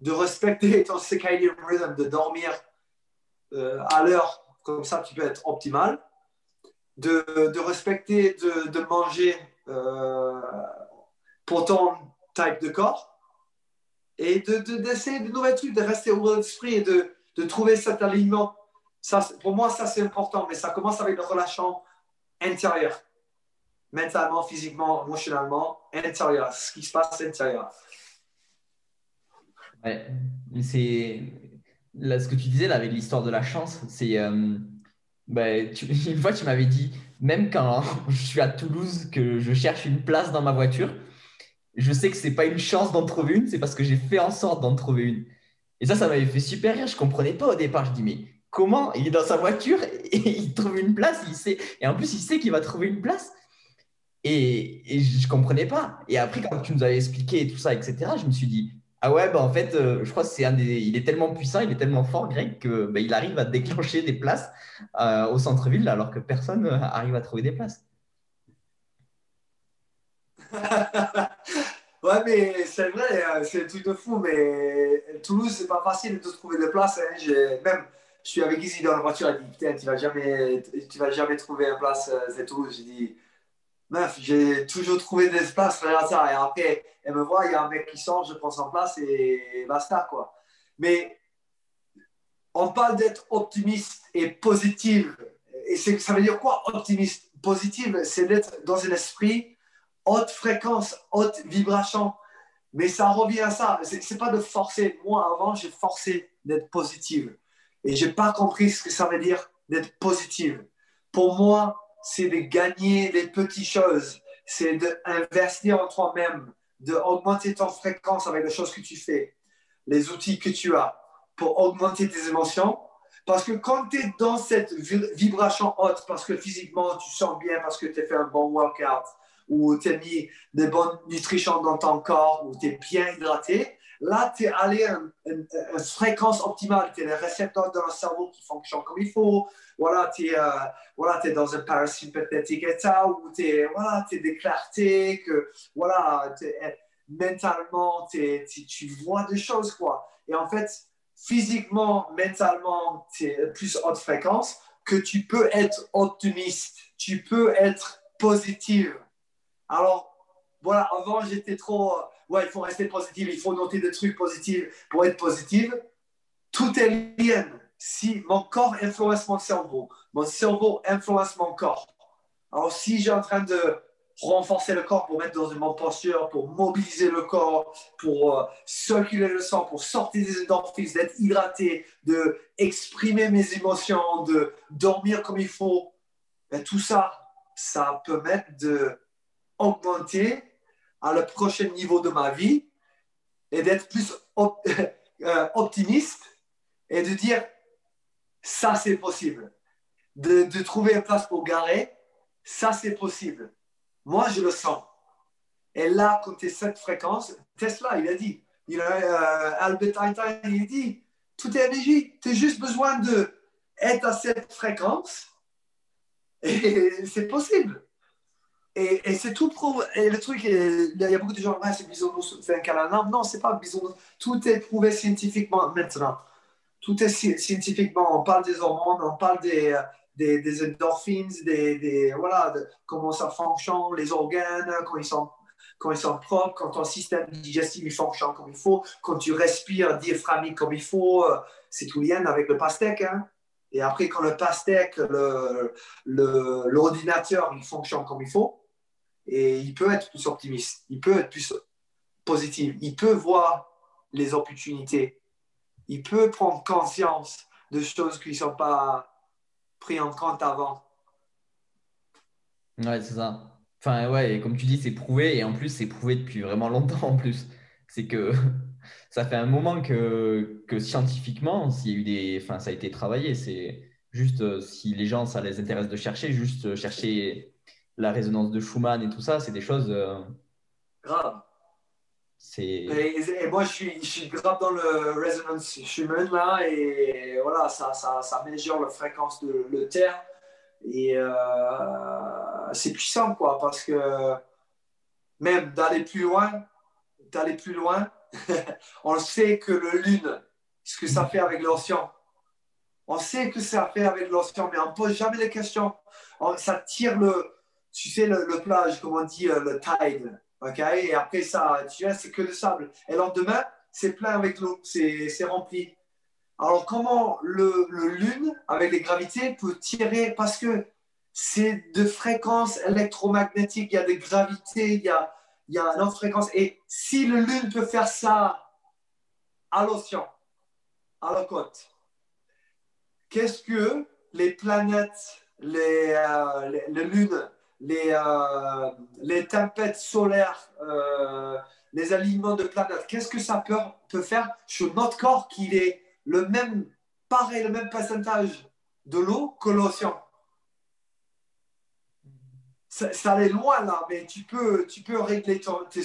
de respecter ton circadian rhythm, de dormir euh, à l'heure, comme ça tu peux être optimal, de, de respecter, de, de manger euh, pour ton type de corps et d'essayer de, de, nouvelles trucs, de rester ouvert d'esprit et de, de trouver cet alignement. Ça, pour moi, ça c'est important, mais ça commence avec le relation intérieure, mentalement, physiquement, émotionnellement, intérieur, ce qui se passe intérieur. Ouais, c'est là ce que tu disais là avec l'histoire de la chance, c'est euh, bah, (laughs) une fois tu m'avais dit même quand (laughs) je suis à Toulouse que je cherche une place dans ma voiture, je sais que c'est pas une chance d'en trouver une, c'est parce que j'ai fait en sorte d'en trouver une. Et ça, ça m'avait fait super rire. Je comprenais pas au départ. Je dis, mais comment Il est dans sa voiture (laughs) et il trouve une place. Il sait. Et en plus, il sait qu'il va trouver une place. Et, et je comprenais pas. Et après, quand tu nous avais expliqué tout ça, etc., je me suis dit, ah ouais, bah en fait, euh, je crois que c'est un des. Il est tellement puissant, il est tellement fort, Greg, que bah, arrive à déclencher des places euh, au centre-ville alors que personne euh, arrive à trouver des places. (laughs) Ouais, mais c'est vrai, euh, c'est un truc de fou, mais Toulouse, c'est pas facile de trouver des places. Hein. Même, je suis avec Izzy dans la voiture, elle dit Putain, tu vas jamais, tu vas jamais trouver une place, c'est Toulouse. J'ai dit Meuf, j'ai toujours trouvé des places, regarde ça. Et après, elle me voit, il y a un mec qui sort, je prends son place et basta, quoi. Mais on parle d'être optimiste et positif. Et ça veut dire quoi, optimiste? Positive, c'est d'être dans un esprit haute fréquence, haute vibration. Mais ça revient à ça. Ce n'est pas de forcer. Moi, avant, j'ai forcé d'être positive. Et je n'ai pas compris ce que ça veut dire d'être positive. Pour moi, c'est de gagner les petites choses. C'est d'investir en toi-même, d'augmenter ton fréquence avec les choses que tu fais, les outils que tu as pour augmenter tes émotions. Parce que quand tu es dans cette vibration haute, parce que physiquement tu sens bien, parce que tu as fait un bon workout, où tu as mis de bonnes nutritions dans ton corps, où tu es bien hydraté, là, tu es allé à une, fréquence optimale. Tu as les récepteurs dans le cerveau qui fonctionnent comme il faut. Voilà, tu es, euh, voilà, es dans un parasympathique état où tu es, voilà, es de clarté, que voilà, mentalement, tu vois des choses. Quoi. Et en fait, physiquement, mentalement, tu es plus haute fréquence, que tu peux être optimiste, tu peux être positive alors, voilà, avant, j'étais trop. Ouais, il faut rester positif, il faut noter des trucs positifs pour être positif. Tout est lié. Si mon corps influence mon cerveau, mon cerveau influence mon corps. Alors, si j'ai en train de renforcer le corps pour mettre dans une bonne posture, pour mobiliser le corps, pour euh, circuler le sang, pour sortir des endorphines, d'être hydraté, de mes émotions, de dormir comme il faut, ben, tout ça, ça peut mettre de augmenter à le prochain niveau de ma vie et d'être plus (laughs) euh, optimiste et de dire ça c'est possible. De, trouver une place pour garer, ça c'est possible. Moi je le sens. Et là, quand tu es cette fréquence, Tesla, il a dit, il a, euh, Albert Einstein, il a dit, tout est énergie, tu as juste besoin de être à cette fréquence et (laughs) c'est possible. Et, c'est tout prouvé. Et le truc, il y a beaucoup de gens, ouais, c'est bisounours, c'est un câlin. Non, non, c'est pas bisounours. Tout est prouvé scientifiquement maintenant. Tout est scientifiquement. On parle des hormones, on parle des, endorphines, des, voilà, comment ça fonctionne, les organes, quand ils sont quand ils sont propres, quand ton système digestif fonctionne comme il faut, quand tu respires diaphragmique comme il faut, euh, c'est tout lien avec le pastèque. Hein. Et après, quand le pastèque, l'ordinateur, le, il fonctionne comme il faut, et il peut être plus optimiste, il peut être plus positif, il peut voir les opportunités, il peut prendre conscience de choses qui ne sont pas pris en compte avant. Ouais, c'est ça. Enfin, ouais, et comme tu dis, c'est prouvé, et en plus, c'est prouvé depuis vraiment longtemps en plus. C'est que (laughs) ça fait un moment que, que scientifiquement, s'il y a eu des. Enfin, ça a été travaillé. C'est juste euh, si les gens, ça les intéresse de chercher, juste euh, chercher la résonance de Schumann et tout ça, c'est des choses. Euh, grave. Et, moi, je suis, je suis grave dans le resonance Schumann là, et voilà, ça, ça, ça mesure la fréquence de le terre. Et c'est puissant, quoi, parce que même d'aller plus loin, d'aller plus loin, (laughs) on sait que le lune, ce que ça fait avec l'océan. On sait que ça fait avec l'océan, mais on ne pose jamais les questions. ça tire le, tu sais, le, plage, comme on dit, euh, le tide. ok? Et après ça, tu vois, c'est que le sable. Et le lendemain, c'est plein avec l'eau, c'est rempli. Alors, comment le, le, lune, avec les gravités, peut tirer? Parce que c'est de fréquences électromagnétiques, il y a des gravités, il y a, il y a une autre fréquence. Et si le lune peut faire ça à l'océan, à la côte, qu'est-ce que les planètes, les, euh, les, lunes, les, euh, les tempêtes solaires, euh, les alignements de planètes, qu'est-ce que ça peut, peut faire sur notre corps qui est le même, pareil, le même pourcentage de l'eau que l'océan? Ça, allait loin là, mais tu peux, tu peux régler ton, tes,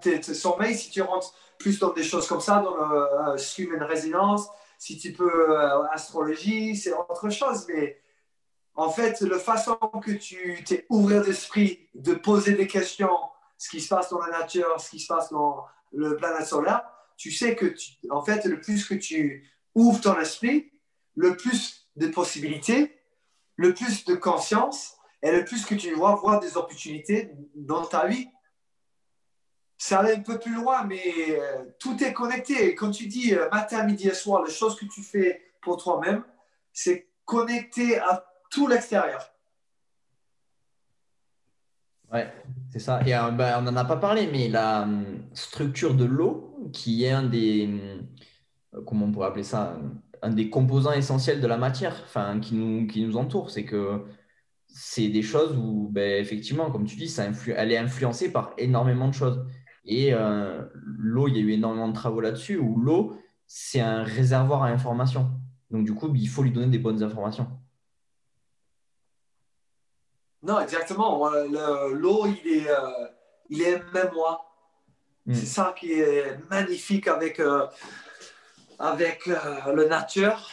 tes, sommeils si tu rentres plus dans des choses comme ça, dans le euh, human résonance, si tu peux euh, astrologie, c'est autre chose. Mais en fait, la façon que tu t'es ouvert d'esprit, de poser des questions, ce qui se passe dans la nature, ce qui se passe dans le planète solaire, tu sais que, en fait, le plus que tu ouvres ton esprit, le plus de possibilités, le plus de conscience, et le plus que tu vas voir des opportunités dans ta vie, ça allait un peu plus loin, mais euh, tout est connecté. Quand tu dis euh, matin, midi et soir, les choses que tu fais pour toi-même, c'est connecté à tout l'extérieur. Ouais, c'est ça. Et euh, ben, on n'en a pas parlé, mais la hum, structure de l'eau, qui est un des, hum, comment on pourrait appeler ça, un des composants essentiels de la matière, qui nous, qui nous entoure, c'est que c'est des choses où, ben, effectivement, comme tu dis, ça elle est influencée par énormément de choses. Et euh, l'eau, il y a eu énormément de travaux là-dessus, où l'eau, c'est un réservoir à information. Donc, du coup, il faut lui donner des bonnes informations. Non, exactement. L'eau, il est, euh, il est mémoire. Mm. C'est ça qui est magnifique avec, euh, avec le nature.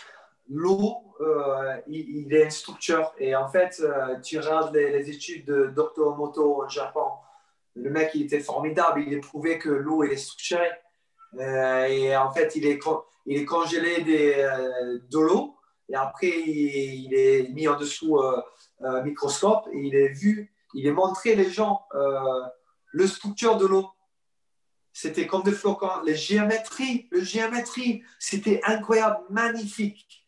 L'eau, euh, il, est une structure. Et en fait, euh, tu regardes les, études de Dr. Moto au Japon. Le mec, il était formidable. Il a prouvé que l'eau est structurée. Euh, et en fait, il est, il est congelé des, de l'eau. Et après, il, est mis en dessous un microscope. Et il est vu, il est montré les gens le structure de l'eau. C'était comme des flocons. Les géométries, le géométrie, c'était incroyable, magnifique.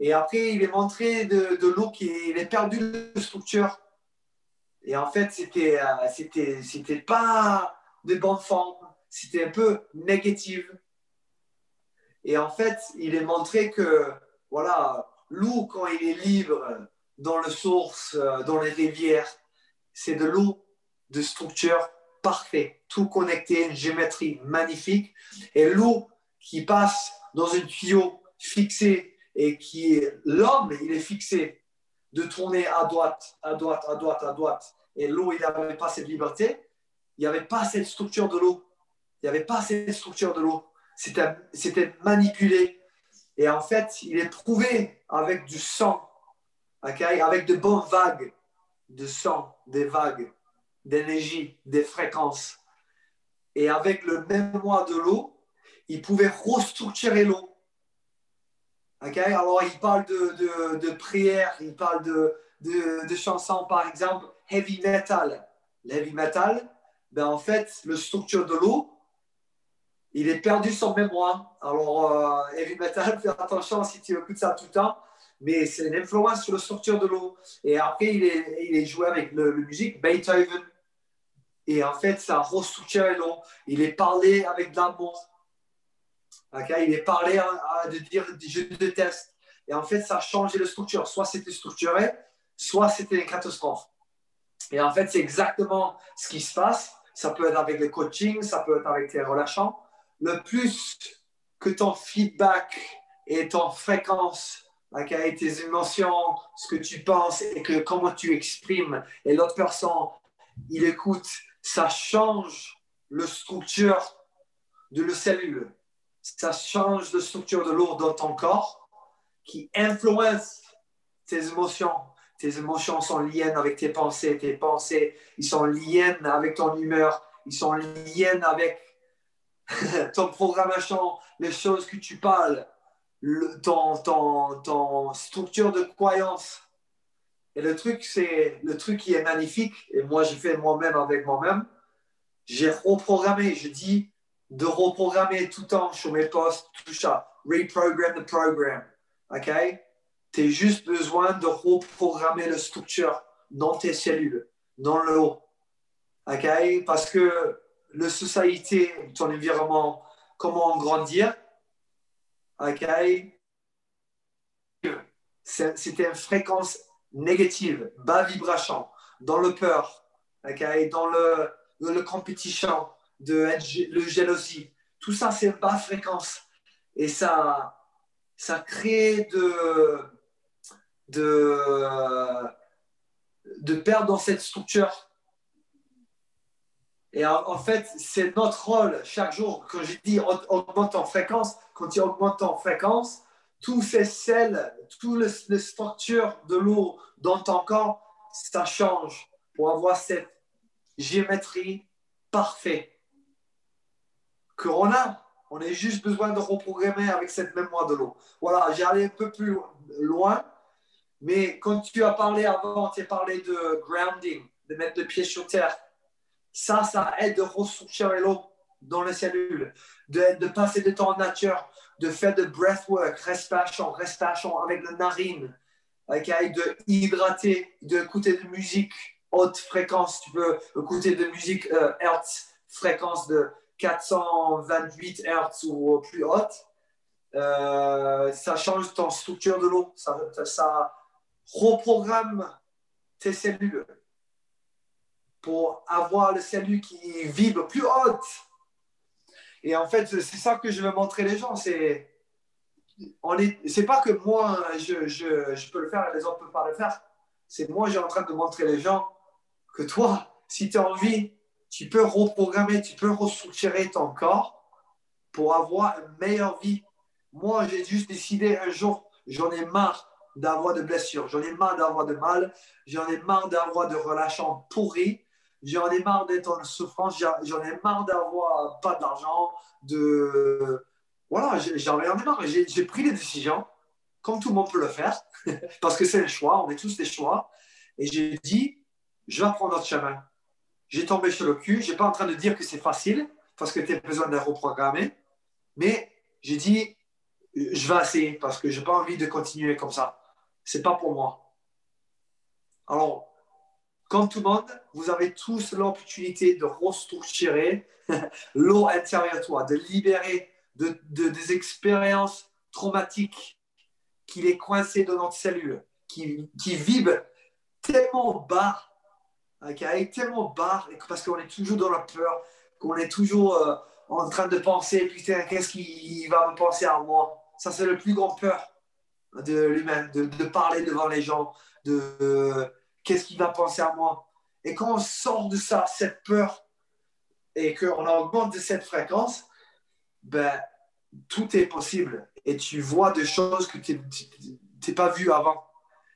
Et après, il est montré de, l'eau qui est perdu de structure. Et en fait, c'était, euh, c'était, c'était pas de bonne forme. C'était un peu négatif. Et en fait, il est montré que, voilà, l'eau, quand il est libre dans les sources, euh, dans les rivières, c'est de l'eau de structure parfaite, tout connecté, une géométrie magnifique. Et l'eau qui passe dans un tuyau fixé et qui est l'homme, il est fixé de tourner à droite, à droite, à droite, à droite. Et l'eau, il n'avait pas cette liberté. Il n'y avait pas cette structure de l'eau. Il n'y avait pas cette structure de l'eau. C'était manipulé. Et en fait, il est prouvé avec du sang, avec de bonnes vagues de sang, des vagues d'énergie, des fréquences. Et avec le mémoire de l'eau, il pouvait restructurer l'eau alors, il parle de, de, prière, il parle de, de, chansons, par exemple, heavy metal. L'heavy metal, ben, en fait, le structure de l'eau, il est perdu son mémoire. Alors, euh, heavy metal, fais attention si tu écoutes ça tout le temps, mais c'est une influence sur la structure de l'eau. Et après, il est, il est joué avec le, musique, Beethoven. Et en fait, ça restructure l'eau. Il est parlé avec l'amour. Il est parlé de dire je déteste. Et en fait, ça a changé la structure. Soit c'était structuré, soit c'était une catastrophe. Et en fait, c'est exactement ce qui se passe. Ça peut être avec le coaching, ça peut être avec tes relations. Le plus que ton feedback et ton fréquence avec tes émotions, ce que tu penses et que comment tu exprimes, et l'autre personne, il écoute, ça change la structure de la cellule. Ça change la structure de l'eau dans ton corps qui influence tes émotions. Tes émotions sont liées avec tes pensées. Tes pensées, ils sont liés avec ton humeur. Ils sont liés avec (laughs) ton programmation, les choses que tu parles le, ton, structure de croyance. Et le truc, c'est le truc qui est magnifique, et moi j'ai fait moi-même avec moi-même, j'ai reprogrammé, je dis de reprogrammer tout le temps sur mes posts, tout ça, reprogram the program. OK? Tu as juste besoin de reprogrammer la structure dans tes cellules, dans le haut. OK? Parce que la société, ton environnement, comment grandir, c'était une fréquence négative, bas vibration, dans le peur, dans le, le competition, de le jalousie. Tout ça, c'est bas fréquence. Et ça, ça crée de, de, de perdre dans cette structure. Et en, fait, c'est notre rôle chaque jour. Quand je dis augmente en fréquence, quand tu augmentes en fréquence, tous ces sels, toutes les, structures de l'eau dans ton corps, ça change pour avoir cette géométrie parfaite qu'on a. On a juste besoin de reprogrammer avec cette mémoire de l'eau. Voilà, j'ai allé un peu plus loin, mais quand tu as parlé avant, tu as parlé de grounding, de mettre le pied sur terre. Ça, ça aide de ressourcer l'eau dans les cellules, de, de, passer de temps en nature, de faire de breathwork, respiration, respiration avec la narine, okay, de hydrater, d'écouter de musique haute fréquence. Tu peux écouter de musique euh, Hertz, fréquence de 428 Hertz ou plus haute. Euh, ça change ton structure de l'eau, ça reprogramme tes cellules pour avoir les cellules qui vibrent plus haute et en fait, c'est ça que je veux montrer les gens. C'est c'est pas que moi je, je, je, peux le faire et les autres ne peuvent pas le faire. C'est moi j'ai en train de montrer les gens que toi, si tu as envie, tu peux reprogrammer, tu peux restructurer ton corps pour avoir une meilleure vie. Moi, j'ai juste décidé un jour, j'en ai marre d'avoir de blessures, j'en ai marre d'avoir de mal, j'en ai marre d'avoir de relations pourries J'en ai marre d'être en souffrance, j'en ai marre d'avoir pas d'argent, de... Voilà, j'en ai marre. J'ai pris les décisions, comme tout le monde peut le faire, (laughs) parce que c'est le choix, on est tous des choix. Et j'ai dit, je vais prendre notre chemin. J'ai tombé sur le cul, je n'ai pas en train de dire que c'est facile, parce que tu as besoin de reprogrammer, mais j'ai dit, je vais essayer, parce que je n'ai pas envie de continuer comme ça. Ce n'est pas pour moi. Alors, comme tout le monde, vous avez tous l'opportunité de restructurer (laughs) l'eau intérieure toi, de libérer de, des expériences traumatiques qui est coincé dans notre cellule, qui, qui vibre tellement bas, hein, qui est tellement bas, parce qu'on est toujours dans la peur, qu'on est toujours euh, en train de penser, putain, qu'est-ce qu'il va me penser à moi? Ça, c'est le plus grand peur de l'humain, de, de, parler devant les gens, de qu'est-ce qu'il va penser à moi? Et quand on sort de ça, cette peur, et qu'on augmente de cette fréquence, ben, tout est possible. Et tu vois des choses que tu n'as pas vues avant.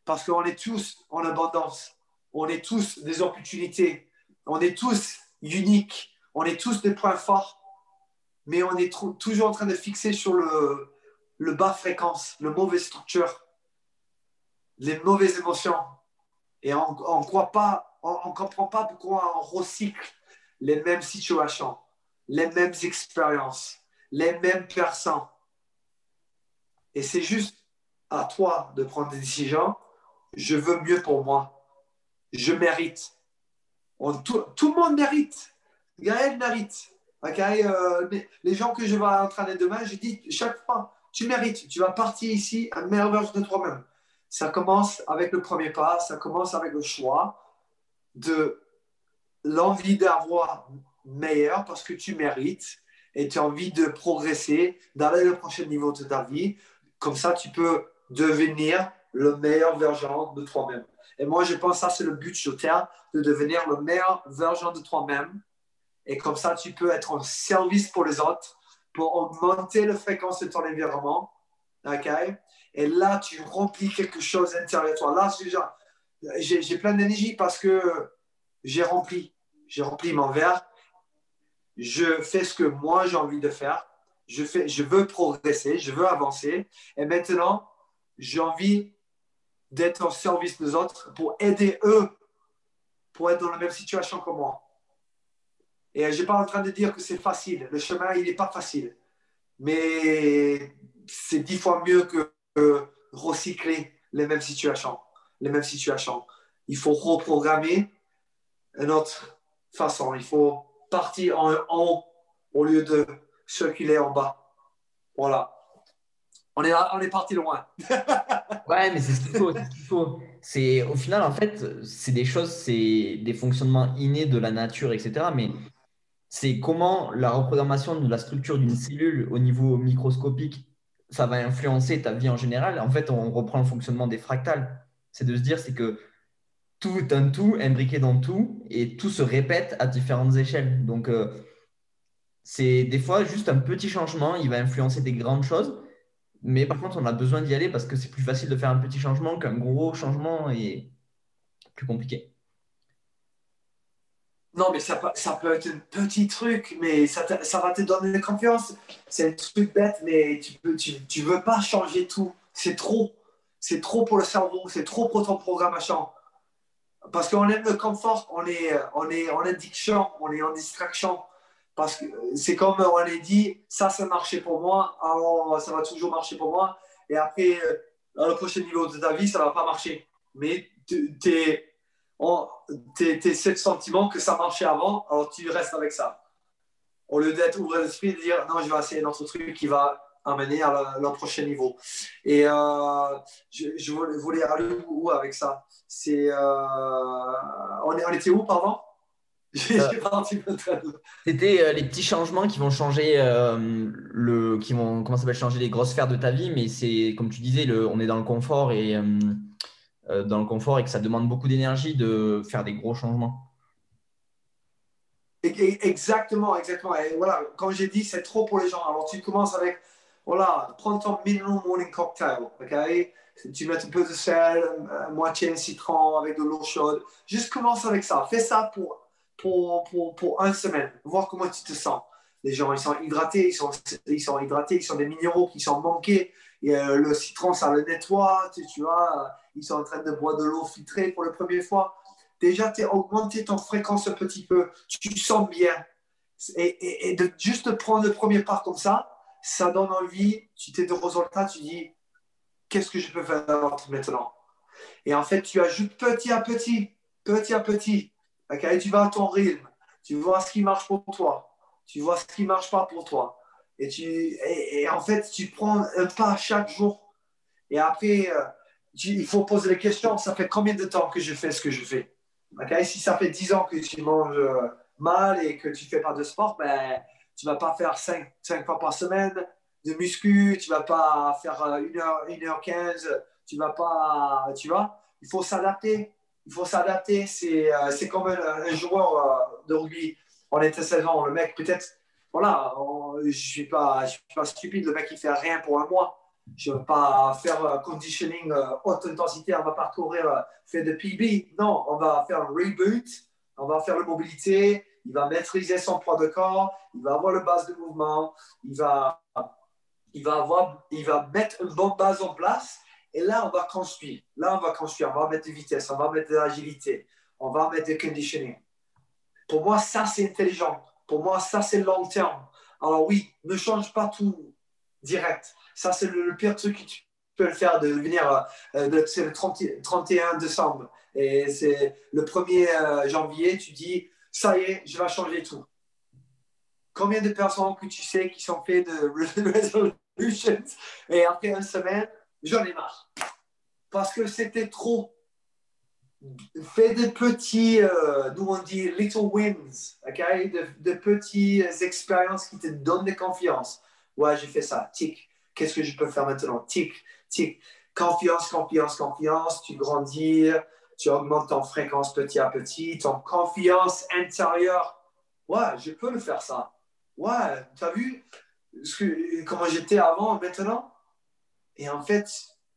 Parce qu'on est tous en abondance. On est tous des opportunités. On est tous uniques. On est tous des points forts. Mais on est toujours en train de fixer sur le, le bas fréquence, le mauvais structure, les mauvaises émotions, et on ne comprend pas pourquoi on recycle les mêmes situations, les mêmes expériences, les mêmes personnes. Et c'est juste à toi de prendre des décisions. Je veux mieux pour moi. Je mérite. tout, le monde mérite. Gaël mérite. Euh, les, gens que je vais entraîner demain, je dis chaque fois, tu mérites. Tu vas partir ici à version de toi-même. Ça commence avec le premier pas, ça commence avec le choix de l'envie d'avoir meilleur parce que tu mérites et tu as envie de progresser, d'aller au prochain niveau de ta vie. Comme ça, tu peux devenir le meilleur version de toi-même. Et moi, je pense que ça, c'est le but sur Terre, de devenir le meilleur version de toi-même. Et comme ça, tu peux être en service pour les autres, pour augmenter la fréquence de ton environnement. Et là, tu remplis quelque chose intérieur de toi. Là, j'ai plein d'énergie parce que j'ai rempli. J'ai rempli mon verre. Je fais ce que moi, j'ai envie de faire. Je, fais, je veux progresser, je veux avancer. Et maintenant, j'ai envie d'être au service des autres pour aider eux pour être dans la même situation que moi. Et je ne suis pas en train de dire que c'est facile. Le chemin, il n'est pas facile. Mais c'est dix fois mieux que recycler les mêmes situations. Les mêmes situations. Il faut reprogrammer une autre façon. Il faut partir en haut au lieu de circuler en bas. Voilà. On est, on est parti loin. (laughs) ouais, mais c'est ce qu'il faut. faut. C'est, au final, en fait, c'est des choses, c'est des fonctionnements innés de la nature, etc. Mais c'est comment la reprogrammation de la structure d'une cellule au niveau microscopique, ça va influencer ta vie en général. En fait, on reprend le fonctionnement des fractales. C'est de se dire, c'est que tout est un tout imbriqué dans tout et tout se répète à différentes échelles. Donc, euh, c'est des fois juste un petit changement, il va influencer des grandes choses. Mais par contre, on a besoin d'y aller parce que c'est plus facile de faire un petit changement qu'un gros changement et plus compliqué. Non, mais ça, peut être un petit truc, mais ça, va te donner confiance. C'est un truc bête, mais tu ne veux pas changer tout. C'est trop. C'est trop pour le cerveau, c'est trop pour ton programmation. Parce qu'on aime le confort, on est, on est en addiction, on est en distraction. Parce que c'est comme on est dit, ça, ça marchait pour moi, alors ça va toujours marcher pour moi. Et après, dans le prochain niveau de ta vie, ça ne va pas marcher. Mais tu es tu ce sentiment que ça marchait avant, alors tu restes avec ça. Au lieu d'être ouvert d'esprit, de dire non, je vais essayer un autre truc qui va amener à le, prochain niveau. Et euh, je, voulais aller où avec ça? C'est euh, on, on, était où, pardon? (laughs) Euh, C'était les petits changements qui vont changer le, qui vont comment ça va changer les grosses sphères de ta vie, mais c'est comme tu disais, le, on est dans le confort et dans le confort et que ça demande beaucoup d'énergie de faire des gros changements. Exactement, exactement. Et voilà, comme j'ai dit, c'est trop pour les gens. Alors tu commences avec, voilà, prends ton minimum morning cocktail, ok? Tu mets un peu de sel, euh, moitié de citron avec de l'eau chaude. Juste commence avec ça. Fais ça pour, pour, pour, pour une semaine. Voir comment tu te sens. Les gens, ils sont hydratés, ils sont, ils sont hydratés, ils sont des minéraux qui sont manqués. Et, euh, le citron, ça le nettoie, tu vois ils sont en train de boire de l'eau filtrée pour la première fois. Déjà, tu as augmenté ton fréquence un petit peu, tu sens bien. Et, de juste prendre le premier pas comme ça, ça donne envie, tu t'es de résultats, tu dis, qu'est-ce que je peux faire maintenant? Et en fait, tu ajoutes petit à petit, petit à petit. Et tu vas à ton rythme, tu vois ce qui marche pour toi, tu vois ce qui ne marche pas pour toi. Et, tu, et, en fait, tu prends un pas chaque jour. Et après, euh, il faut poser les questions. Ça fait combien de temps que je fais ce que je fais? Si ça fait 10 ans que tu manges euh, mal et que tu ne fais pas de sport, ben, tu ne vas pas faire 5, 5, fois par semaine de muscu, tu ne vas pas faire 1h, 1h15, tu vas pas, tu vois, il faut s'adapter. Il faut s'adapter. C'est, euh, comme un, joueur euh, de rugby. On était 16 ans, le mec, peut-être, voilà, je ne suis, suis pas stupide, le mec, il fait rien pour un mois. Je ne vais pas faire un conditioning euh, haute intensité, on va parcourir, euh, faire de PB. Non, on va faire un reboot, on va faire la mobilité, il va maîtriser son poids de corps, il va avoir le base de mouvement, il va, il va, avoir, il va mettre une bonne base en place. Et là, on va construire. Là, on va construire. On va mettre de vitesse, on va mettre de l'agilité, on va mettre du conditioning. Pour moi, ça, c'est intelligent. Pour moi, ça, c'est long terme. Alors oui, ne change pas tout direct. Ça, c'est le, pire truc que tu peux le faire de venir. Euh, c'est le 31 décembre. Et c'est le 1er euh, janvier, tu dis, ça y est, je vais changer tout. Combien de personnes que tu sais qui sont faites de (laughs) Et après une semaine, j'en ai marre. Parce que c'était trop. Fais des petits, euh, nous on dit little wins, ok? De, petites expériences qui te donnent de confiance. Ouais, j'ai fait ça. Tic. Qu'est-ce que je peux faire maintenant? Tic, tic. Confiance, confiance, confiance. Tu grandis, tu augmentes ton fréquence petit à petit, ton confiance intérieure. Ouais, je peux le faire ça. Ouais, tu as vu comment j'étais avant, maintenant? Et en fait,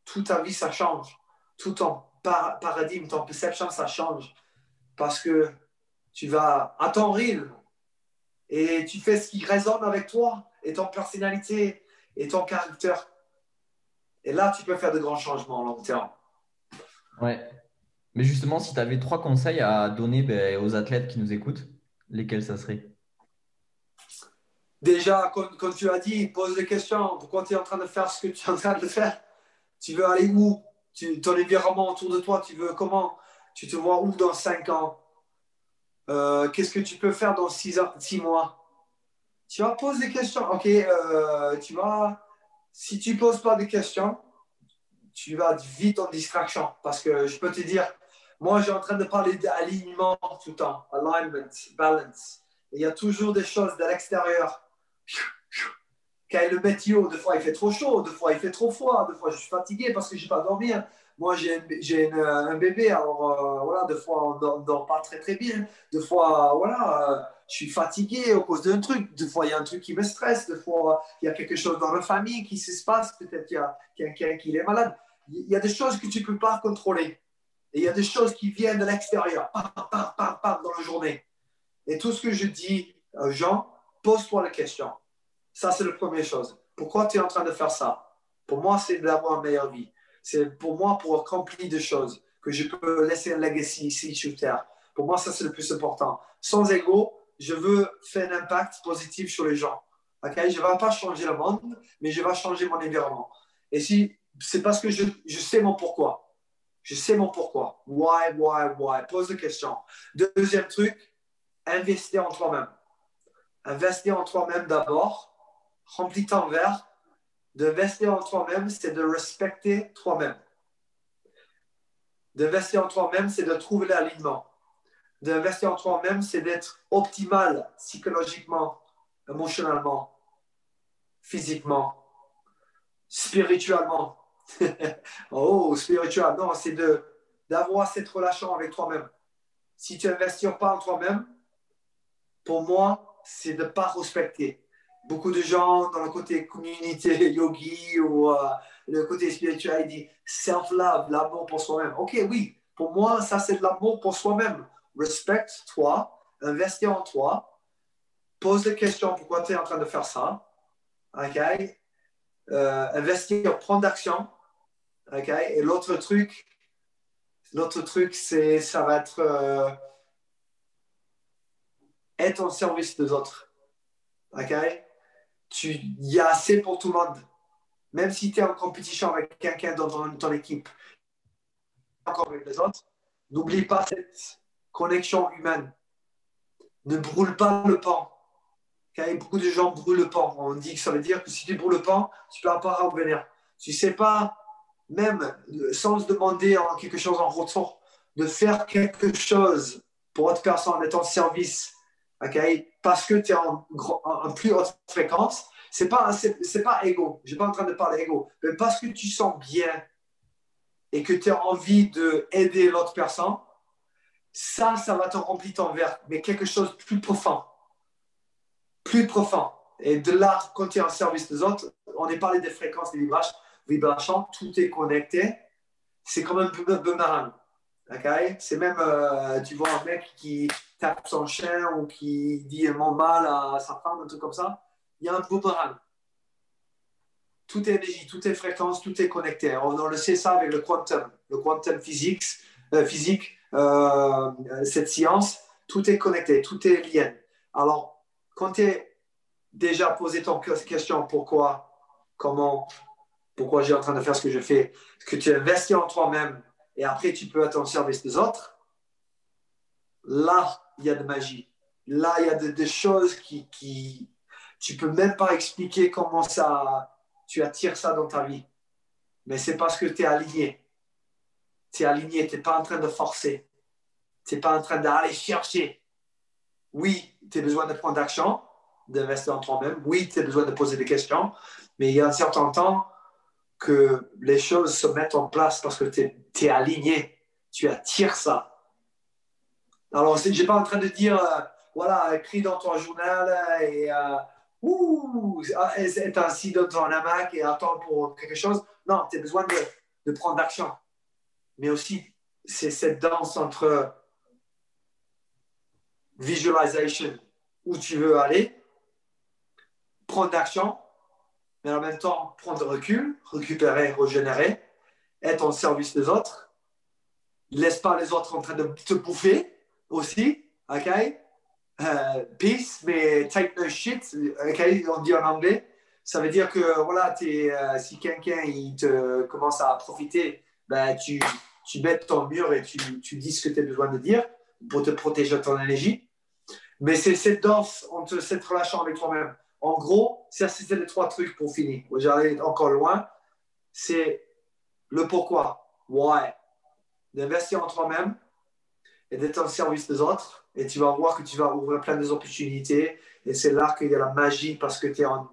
toute ta vie, ça change. Tout ton paradigme, ton perception, ça change. Parce que tu vas à ton rythme et tu fais ce qui résonne avec toi et ton personnalité et ton caractère. Et là, tu peux faire de grands changements en long terme. Ouais. Mais justement, si tu avais trois conseils à donner ben, aux athlètes qui nous écoutent, lesquels ça serait? Déjà, comme, tu as dit, pose des questions. Pourquoi tu es en train de faire ce que tu es en train de faire? Tu veux aller où? Tu, Ton environnement autour de toi, tu veux comment? Tu te vois où dans cinq ans? Euh, Qu'est-ce que tu peux faire dans six, six mois? Tu vas poser des questions. Ok, euh, tu vas. Si tu ne poses pas de questions, tu vas vite en distraction. Parce que je peux te dire, moi, j'ai en train de parler d'alignement tout le temps, alignment, balance. il y a toujours des choses de l'extérieur quand le météo, deux fois il fait trop chaud, deux fois il fait trop froid, deux fois je suis fatigué parce que je n'ai pas dormi. Moi j'ai un bébé, alors euh, voilà, deux fois on ne dort, pas très très bien, deux fois voilà, euh, je suis fatigué à cause d'un truc, deux fois il y a un truc qui me stresse, deux fois il y a quelque chose dans la famille qui se passe, peut-être qu'il y a quelqu'un qui est malade. Il y a des choses que tu ne peux pas contrôler. Et il y a des choses qui viennent de l'extérieur, dans la journée. Et tout ce que je dis aux gens, pose-toi la question. Ça, c'est la première chose. Pourquoi tu es en train de faire ça? Pour moi, c'est d'avoir une meilleure vie. C'est pour moi pour accomplir des choses, que je peux laisser un legacy ici sur Terre. Pour moi, ça, c'est le plus important. Sans ego, je veux faire un impact positif sur les gens. Okay? Je ne vais pas changer le monde, mais je vais changer mon environnement. Et si c'est parce que je, sais mon pourquoi. Je sais mon pourquoi. Why, why, why? Pose la question. Deuxième truc, investir en toi-même. Investir en toi-même d'abord remplis ton verre. D'investir en toi-même, c'est de respecter toi-même. D'investir en toi-même, c'est de trouver l'alignement. D'investir en toi-même, c'est d'être optimal psychologiquement, émotionnellement, physiquement, spirituellement. (laughs) oh, spirituellement, c'est de, d'avoir cette relation avec toi-même. Si tu n'investis pas en toi-même, pour moi, c'est de ne pas respecter beaucoup de gens dans le côté communauté (laughs) yogi ou euh, le côté spirituel, ils disent self-love, l'amour pour soi-même. Ok, oui, pour moi, ça c'est de l'amour pour soi-même. Respecte-toi, investis en toi, pose des questions pourquoi tu es en train de faire ça. Ok? Euh, investir, prendre action. Ok? Et l'autre truc, l'autre truc, c'est ça va être euh, être en service des autres. OK? il y a assez pour tout le monde. Même si tu es en compétition avec quelqu'un dans ton, équipe, encore n'oublie pas cette connexion humaine. Ne brûle pas le pain. beaucoup de gens brûlent le pain. On dit que ça veut dire que si tu brûles le pain, tu ne peux pas revenir. Tu ne sais pas, même sans se demander quelque chose en retour, de faire quelque chose pour autre personne, en service, parce que tu es en, plus haute fréquence, c'est pas, c'est, pas ego. Je n'ai pas en train de parler ego. Mais parce que tu sens bien et que tu as envie d'aider l'autre personne, ça, ça va te remplir ton verre. Mais quelque chose de plus profond. Plus profond. Et de là, quand tu es en service des autres, on est parlé des fréquences, des vibrations, vibrations tout est connecté. C'est comme un boomerang. C'est même, euh, tu vois un mec qui tape son chien ou qui dit mot mal à sa femme, un truc comme ça, il y a un boomerang. Tout est énergie, tout est fréquence, tout est connecté. On, le sait ça avec le quantum, le quantum physique, euh, physique euh, cette science, tout est connecté, tout est lié. Alors, quand tu es déjà posé ton question, pourquoi, comment, pourquoi j'ai en train de faire ce que je fais, que tu investis en toi-même, et après tu peux être en service des autres, là, il y a de magie. Là, il y a des choses qui, qui. Tu peux même pas expliquer comment ça. tu attires ça dans ta vie. Mais c'est parce que tu es aligné. Tu es aligné, tu n'es pas en train de forcer. Tu n'es pas en train d'aller chercher. Oui, tu as besoin de prendre d'action, d'investir en toi-même. Oui, tu as besoin de poser des questions. Mais il y a un certain temps que les choses se mettent en place parce que tu es, aligné. Tu attires ça. Alors, je n'ai pas en train de dire, euh, voilà, écris dans ton journal et euh, ouh, est assis dans ton hamac et attends pour quelque chose. Non, tu as besoin de, de prendre d'action. Mais aussi, c'est cette danse entre visualisation, où tu veux aller, prendre d'action, mais en même temps prendre recul, récupérer, régénérer, être au service des autres. Laisse pas les autres en train de te bouffer aussi, ok? Euh, peace, mais take no shit, ok? On dit en anglais. Ça veut dire que voilà, euh, si quelqu'un il te commence à profiter, ben, tu, tu mets ton mur et tu, tu dis ce que tu as besoin de dire pour te protéger de ton énergie. Mais c'est cette danse cette relation avec toi-même. En gros, ça, c'était les trois trucs pour finir. J'allais encore loin. C'est le pourquoi, why, d'investir en toi-même et d'être au service des autres. Et tu vas voir que tu vas ouvrir plein d'opportunités. Et c'est là qu'il y a la magie parce que tu es en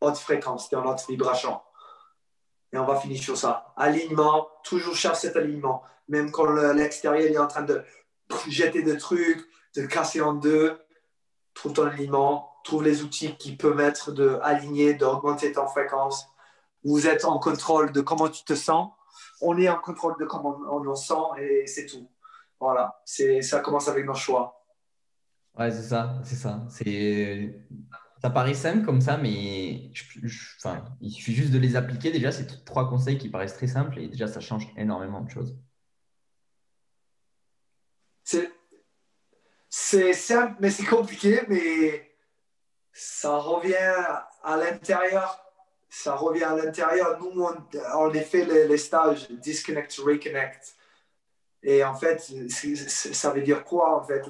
haute fréquence, tu es en haute vibration. Et on va finir sur ça. Alignement, toujours chercher cet alignement. Même quand l'extérieur est en train de jeter des trucs, de casser en deux, trouve ton alignement, trouve les outils qui peuvent de aligner, d'augmenter ton fréquence. Vous êtes en contrôle de comment tu te sens. On est en contrôle de comment on se sent et c'est tout. Voilà, ça commence avec nos choix. Ouais, c'est ça, c'est ça. C'est ça paraît simple comme ça, mais enfin, il suffit juste de les appliquer. Déjà, c'est trois conseils qui paraissent très simples et déjà, ça change énormément de choses. C'est simple, mais c'est compliqué, mais ça revient à l'intérieur. Ça revient à l'intérieur. Nous, on, on a fait les, stages Disconnect, Reconnect. Et en fait, ça veut dire quoi en fait?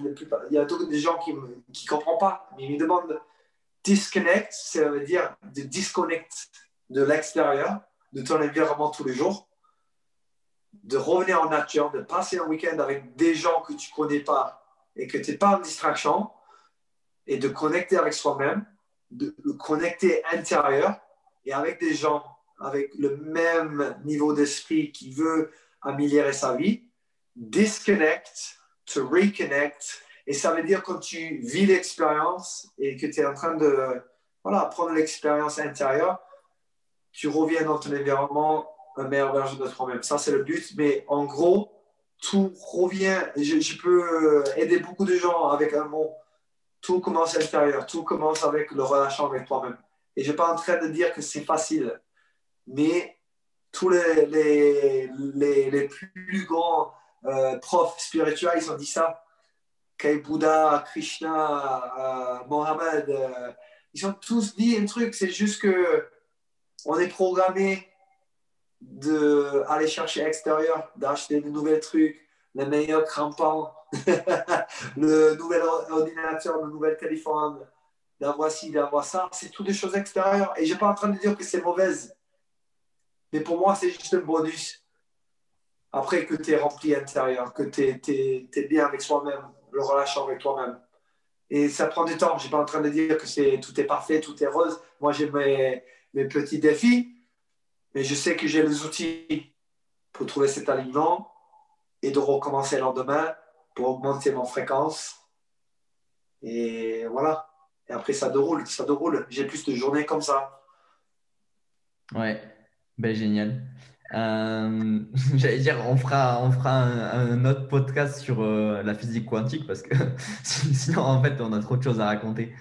Il y a des gens qui ne comprennent pas, mais ils me demandent disconnect, ça veut dire de disconnect de l'extérieur, de ton environnement tous les jours, de revenir en nature, de passer un week-end avec des gens que tu ne connais pas et que tu n'es pas en distraction, et de connecter avec soi-même, de, connecter intérieur et avec des gens avec le même niveau d'esprit qui veut améliorer sa vie, disconnect to reconnect et ça veut dire quand tu vis l'expérience et que tu es en train de voilà, prendre l'expérience intérieure, tu reviens dans ton environnement un meilleur version de toi-même. Ça, c'est le but. Mais en gros, tout revient. Je, peux aider beaucoup de gens avec un mot. Tout commence à l'intérieur. Tout commence avec le relâchement avec toi-même. Et je ne suis pas en train de dire que c'est facile. Mais tous les, les, les, plus grands euh, profs spirituels, ils ont dit ça. Kai Bouddha, Krishna, euh, Mohammed, euh, ils ont tous dit un truc, c'est juste que on est programmé d'aller chercher à l'extérieur, d'acheter de nouveaux trucs, les meilleurs crampons, (laughs) le nouvel ordinateur, le nouvel téléphone, d'avoir ci, d'avoir ça. C'est toutes des choses extérieures. Et je n'ai pas en train de dire que c'est mauvaise. Mais pour moi, c'est juste un bonus. Après que tu es rempli intérieur, que tu es, es, bien avec soi-même le relâchant avec toi-même. Et ça prend du temps. Je ne suis pas en train de dire que c'est, tout est parfait, tout est rose. Moi, j'ai mes, mes petits défis, mais je sais que j'ai les outils pour trouver cet alignement et de recommencer le lendemain pour augmenter mon fréquence. Et voilà. Et après, ça déroule, ça déroule. J'ai plus de journées comme ça. Ouais, ben, génial. Euh, (laughs) j'allais dire, on fera, on fera un, autre podcast sur euh, la physique quantique parce que (laughs) sinon, en fait, on a trop de choses à raconter.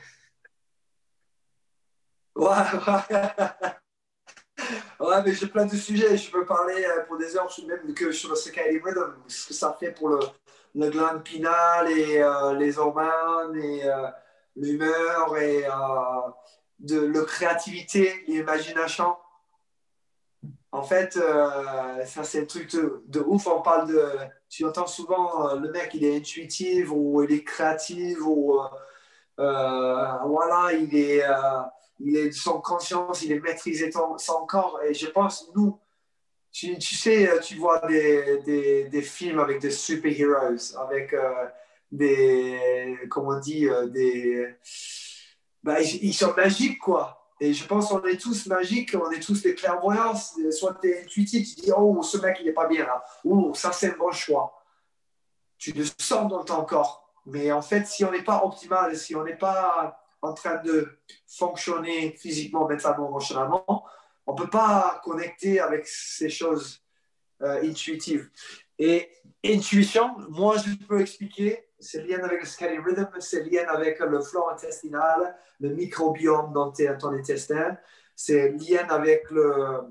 Ouais, (laughs) ouais. mais j'ai plein de sujets. Je peux parler euh, pour des heures, même que sur le circadian rhythm, ce que ça fait pour le, le glande pinal et les hormones et l'humeur et de la créativité, l'imagination. En fait, euh, ça c'est un truc de, ouf. On parle de. Tu entends souvent euh, le mec, il est intuitif ou il est créatif ou euh, voilà, il est il est son conscience, il est maîtrisé son corps. Et je pense, nous, tu, sais, tu vois des, des, des, films avec des super-héros, avec des, comment on dit, des... Ben, ils sont magiques, quoi. Et je pense qu'on est tous magiques, on est tous des clairvoyants. Soit tu es intuitif, tu dis, oh, ce mec, il n'est pas bien là. Ou ça, c'est un bon choix. Tu le sens dans ton corps. Mais en fait, si on n'est pas optimal, si on n'est pas en train de fonctionner physiquement, mentalement, émotionnellement, on ne peut pas connecter avec ces choses euh, intuitives. Et intuition, moi, je peux expliquer, c'est lié avec le scanning rhythm, c'est lié avec le flore intestinal, le microbiome dans ton intestin, c'est lié avec le,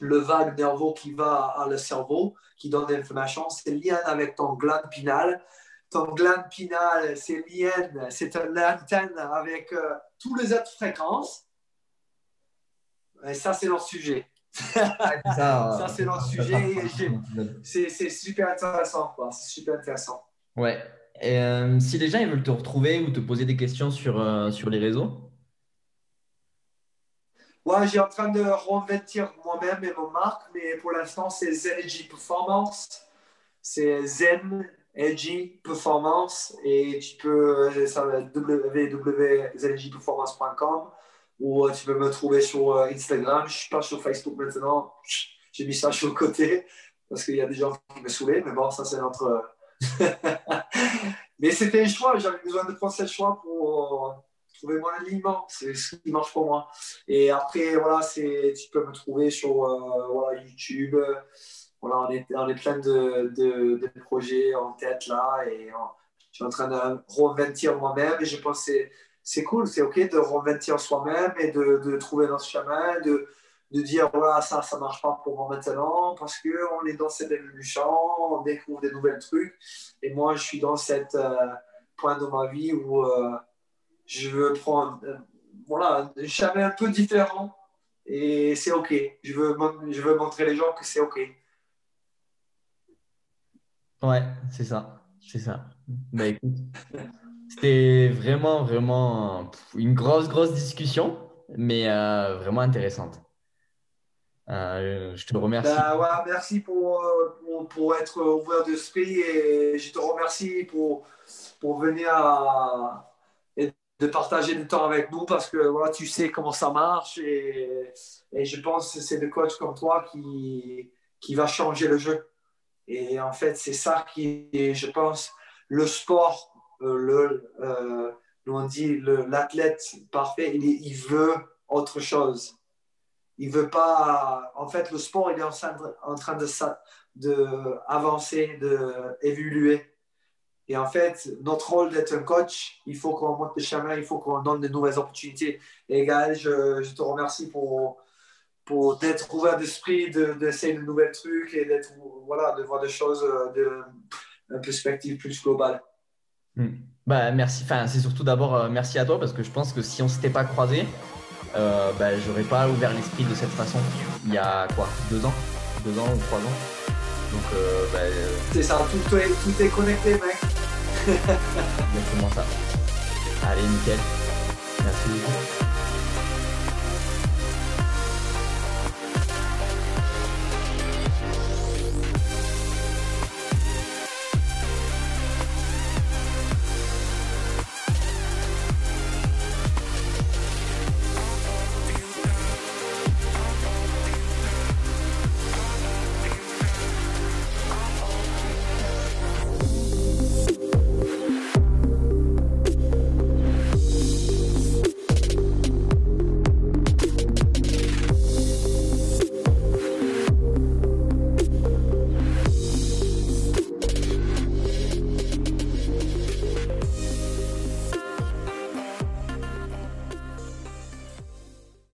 le vague nerveux qui va à le cerveau, qui donne l'inflammation, c'est lié avec ton glande pinale. Ton glande pinale, c'est lié, c'est une antenne avec euh, tous les autres fréquences. Et ça, c'est leur sujet. (laughs) ça, c'est notre sujet. (laughs) C'est super intéressant. C'est super intéressant. Ouais. Euh, si les gens ils veulent te retrouver ou te poser des questions sur, euh, sur les réseaux? Ouais, j'ai en train de revêtir moi-même et mon marque, mais pour l'instant, c'est Zenergy Performance. C'est Zen Energy Performance et tu peux, euh, www.zenergyperformance.com ou tu peux me trouver sur Instagram. Je ne suis pas sur Facebook maintenant. J'ai mis ça sur le côté parce qu'il y a des gens qui me saoulaient, mais bon, ça c'est notre. (laughs) (laughs) mais c'était un choix. J'avais besoin de prendre ce choix pour trouver mon alignement. C'est ce qui marche pour moi. Et après, voilà, tu peux me trouver sur voilà, YouTube. Voilà, on est, on est plein de, de, projets en tête là et je suis en train de revêtir moi-même et je pense que c'est cool, c'est OK de reventir soi-même et de, de, trouver notre chemin, de dire voilà, ça, ça marche pas pour moi maintenant parce qu'on est dans cette évolution, on découvre des nouvelles trucs. Et moi, je suis dans cette euh, point de ma vie où euh, je veux prendre euh, voilà, un chemin un peu différent et c'est OK. Je veux, je veux montrer les gens que c'est OK. Ouais, c'est ça. C'est ça. Bah écoute. C'était vraiment, vraiment une grosse, grosse discussion, mais vraiment intéressante. Euh, je te remercie. Bah, merci pour, pour, pour, être ouvert d'esprit et je te remercie pour, pour venir et de partager du temps avec nous parce que voilà, tu sais comment ça marche et, je pense que c'est des coachs comme toi qui, qui va changer le jeu. Et en fait, c'est ça qui je pense, le sport euh, le, euh, on dit l'athlète parfait, il, veut autre chose. Il veut pas. En fait, le sport, il est en train de, en de, de avancer, d'évoluer. Et en fait, notre rôle d'être un coach, il faut qu'on monte le chemin, il faut qu'on donne de nouvelles opportunités. Et Gaël, je, te remercie pour, pour d'être ouvert d'esprit, d'essayer de, de, nouvelles trucs et d'être, voilà, de voir des choses euh, de, une perspective plus globale. Bah, merci. Enfin, c'est surtout d'abord euh, merci à toi parce que je pense que si on s'était pas croisé, euh, bah, j'aurais pas ouvert l'esprit de cette façon. Il y a quoi Deux ans? Deux ans ou trois ans? Donc, euh, bah, euh, c'est ça. Tout est, tout est connecté, mec. (laughs) Exactement ça. Allez, nickel. Merci beaucoup.